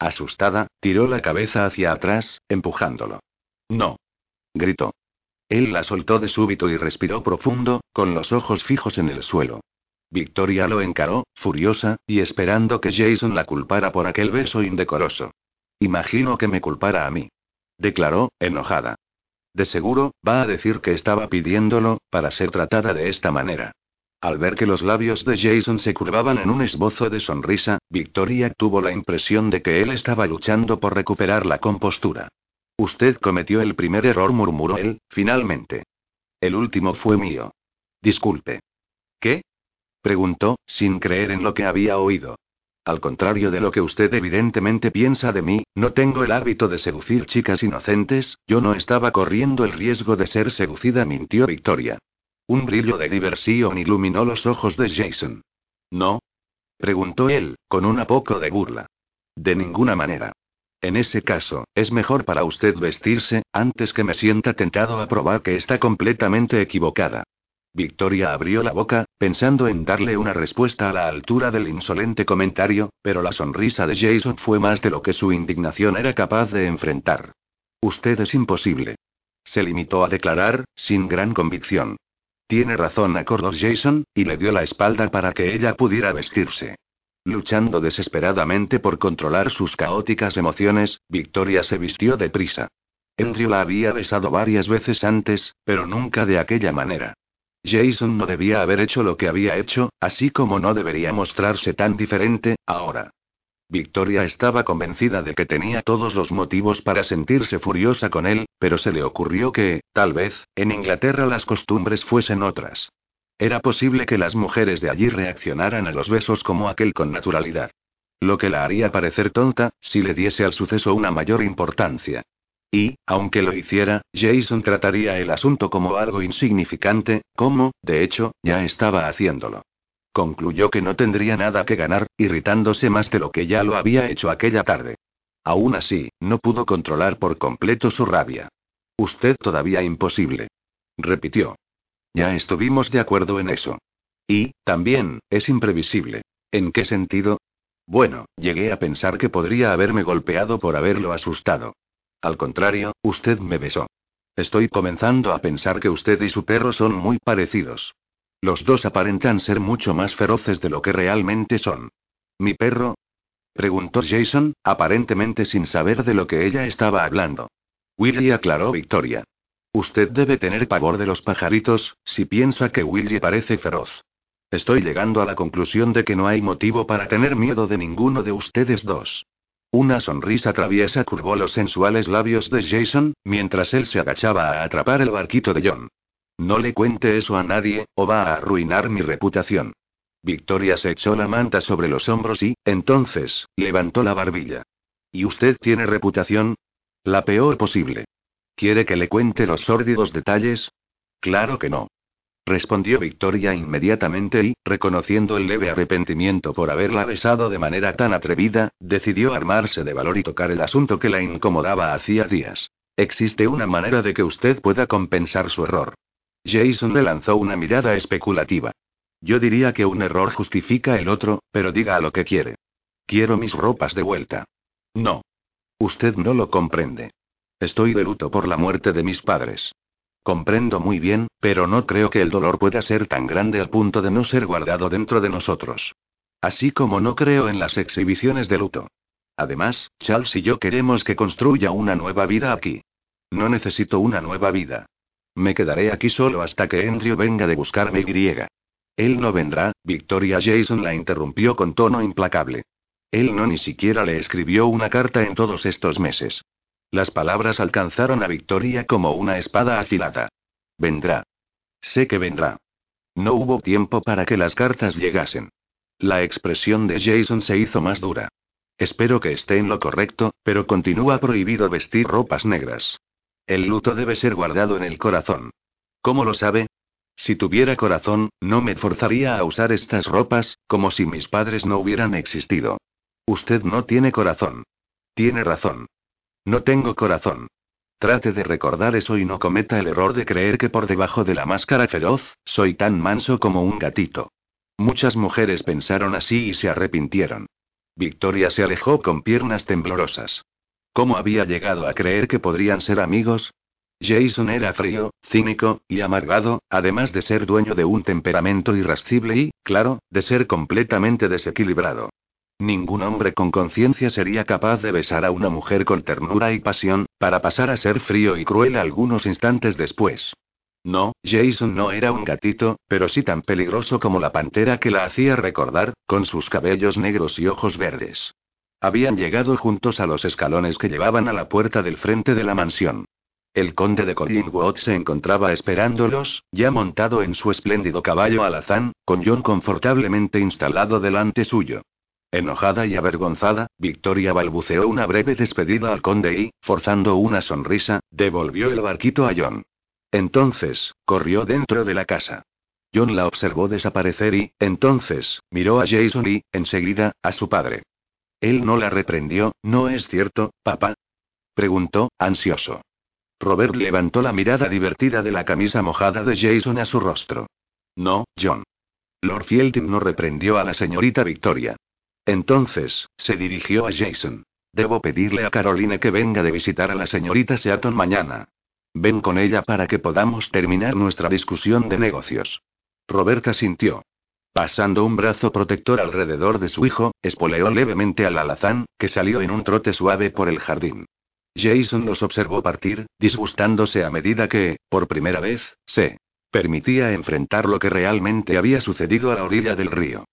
Asustada, tiró la cabeza hacia atrás, empujándolo. No. Gritó. Él la soltó de súbito y respiró profundo, con los ojos fijos en el suelo. Victoria lo encaró, furiosa, y esperando que Jason la culpara por aquel beso indecoroso. Imagino que me culpara a mí. Declaró, enojada. De seguro, va a decir que estaba pidiéndolo, para ser tratada de esta manera. Al ver que los labios de Jason se curvaban en un esbozo de sonrisa, Victoria tuvo la impresión de que él estaba luchando por recuperar la compostura. Usted cometió el primer error, murmuró él, finalmente. El último fue mío. Disculpe. ¿Qué? preguntó, sin creer en lo que había oído. Al contrario de lo que usted evidentemente piensa de mí, no tengo el hábito de seducir chicas inocentes, yo no estaba corriendo el riesgo de ser seducida, mintió Victoria. Un brillo de diversión iluminó los ojos de Jason. ¿No? preguntó él, con una poco de burla. De ninguna manera. En ese caso, es mejor para usted vestirse, antes que me sienta tentado a probar que está completamente equivocada. Victoria abrió la boca, pensando en darle una respuesta a la altura del insolente comentario, pero la sonrisa de Jason fue más de lo que su indignación era capaz de enfrentar. Usted es imposible. Se limitó a declarar, sin gran convicción. Tiene razón, acordó Jason, y le dio la espalda para que ella pudiera vestirse. Luchando desesperadamente por controlar sus caóticas emociones, Victoria se vistió deprisa. Andrew la había besado varias veces antes, pero nunca de aquella manera. Jason no debía haber hecho lo que había hecho, así como no debería mostrarse tan diferente, ahora. Victoria estaba convencida de que tenía todos los motivos para sentirse furiosa con él, pero se le ocurrió que, tal vez, en Inglaterra las costumbres fuesen otras. Era posible que las mujeres de allí reaccionaran a los besos como aquel con naturalidad. Lo que la haría parecer tonta, si le diese al suceso una mayor importancia. Y, aunque lo hiciera, Jason trataría el asunto como algo insignificante, como, de hecho, ya estaba haciéndolo. Concluyó que no tendría nada que ganar, irritándose más de lo que ya lo había hecho aquella tarde. Aún así, no pudo controlar por completo su rabia. Usted todavía imposible. Repitió. Ya estuvimos de acuerdo en eso. Y, también, es imprevisible. ¿En qué sentido? Bueno, llegué a pensar que podría haberme golpeado por haberlo asustado. Al contrario, usted me besó. Estoy comenzando a pensar que usted y su perro son muy parecidos. Los dos aparentan ser mucho más feroces de lo que realmente son. ¿Mi perro? preguntó Jason, aparentemente sin saber de lo que ella estaba hablando. Willy aclaró Victoria. Usted debe tener pavor de los pajaritos, si piensa que Willy parece feroz. Estoy llegando a la conclusión de que no hay motivo para tener miedo de ninguno de ustedes dos. Una sonrisa traviesa curvó los sensuales labios de Jason, mientras él se agachaba a atrapar el barquito de John. No le cuente eso a nadie, o va a arruinar mi reputación. Victoria se echó la manta sobre los hombros y, entonces, levantó la barbilla. ¿Y usted tiene reputación? La peor posible. ¿Quiere que le cuente los sórdidos detalles? Claro que no. Respondió Victoria inmediatamente y, reconociendo el leve arrepentimiento por haberla besado de manera tan atrevida, decidió armarse de valor y tocar el asunto que la incomodaba hacía días. Existe una manera de que usted pueda compensar su error. Jason le lanzó una mirada especulativa. Yo diría que un error justifica el otro, pero diga lo que quiere. Quiero mis ropas de vuelta. No. Usted no lo comprende. Estoy de luto por la muerte de mis padres. Comprendo muy bien, pero no creo que el dolor pueda ser tan grande al punto de no ser guardado dentro de nosotros. Así como no creo en las exhibiciones de luto. Además, Charles y yo queremos que construya una nueva vida aquí. No necesito una nueva vida. Me quedaré aquí solo hasta que Andrew venga de buscarme y. Él no vendrá, Victoria Jason la interrumpió con tono implacable. Él no ni siquiera le escribió una carta en todos estos meses. Las palabras alcanzaron a Victoria como una espada afilada. Vendrá. Sé que vendrá. No hubo tiempo para que las cartas llegasen. La expresión de Jason se hizo más dura. Espero que esté en lo correcto, pero continúa prohibido vestir ropas negras. El luto debe ser guardado en el corazón. ¿Cómo lo sabe? Si tuviera corazón, no me forzaría a usar estas ropas, como si mis padres no hubieran existido. Usted no tiene corazón. Tiene razón. No tengo corazón. Trate de recordar eso y no cometa el error de creer que por debajo de la máscara feroz, soy tan manso como un gatito. Muchas mujeres pensaron así y se arrepintieron. Victoria se alejó con piernas temblorosas. ¿Cómo había llegado a creer que podrían ser amigos? Jason era frío, cínico, y amargado, además de ser dueño de un temperamento irascible y, claro, de ser completamente desequilibrado. Ningún hombre con conciencia sería capaz de besar a una mujer con ternura y pasión, para pasar a ser frío y cruel algunos instantes después. No, Jason no era un gatito, pero sí tan peligroso como la pantera que la hacía recordar, con sus cabellos negros y ojos verdes. Habían llegado juntos a los escalones que llevaban a la puerta del frente de la mansión. El conde de Collingwood se encontraba esperándolos, ya montado en su espléndido caballo alazán, con John confortablemente instalado delante suyo. Enojada y avergonzada, Victoria balbuceó una breve despedida al conde y, forzando una sonrisa, devolvió el barquito a John. Entonces, corrió dentro de la casa. John la observó desaparecer y, entonces, miró a Jason y, enseguida, a su padre. Él no la reprendió, ¿no es cierto, papá? preguntó, ansioso. Robert levantó la mirada divertida de la camisa mojada de Jason a su rostro. No, John. Lord Fielding no reprendió a la señorita Victoria. Entonces, se dirigió a Jason. Debo pedirle a Caroline que venga de visitar a la señorita Seaton mañana. Ven con ella para que podamos terminar nuestra discusión de negocios. Roberta sintió. Pasando un brazo protector alrededor de su hijo, espoleó levemente al alazán, que salió en un trote suave por el jardín. Jason los observó partir, disgustándose a medida que, por primera vez, se permitía enfrentar lo que realmente había sucedido a la orilla del río.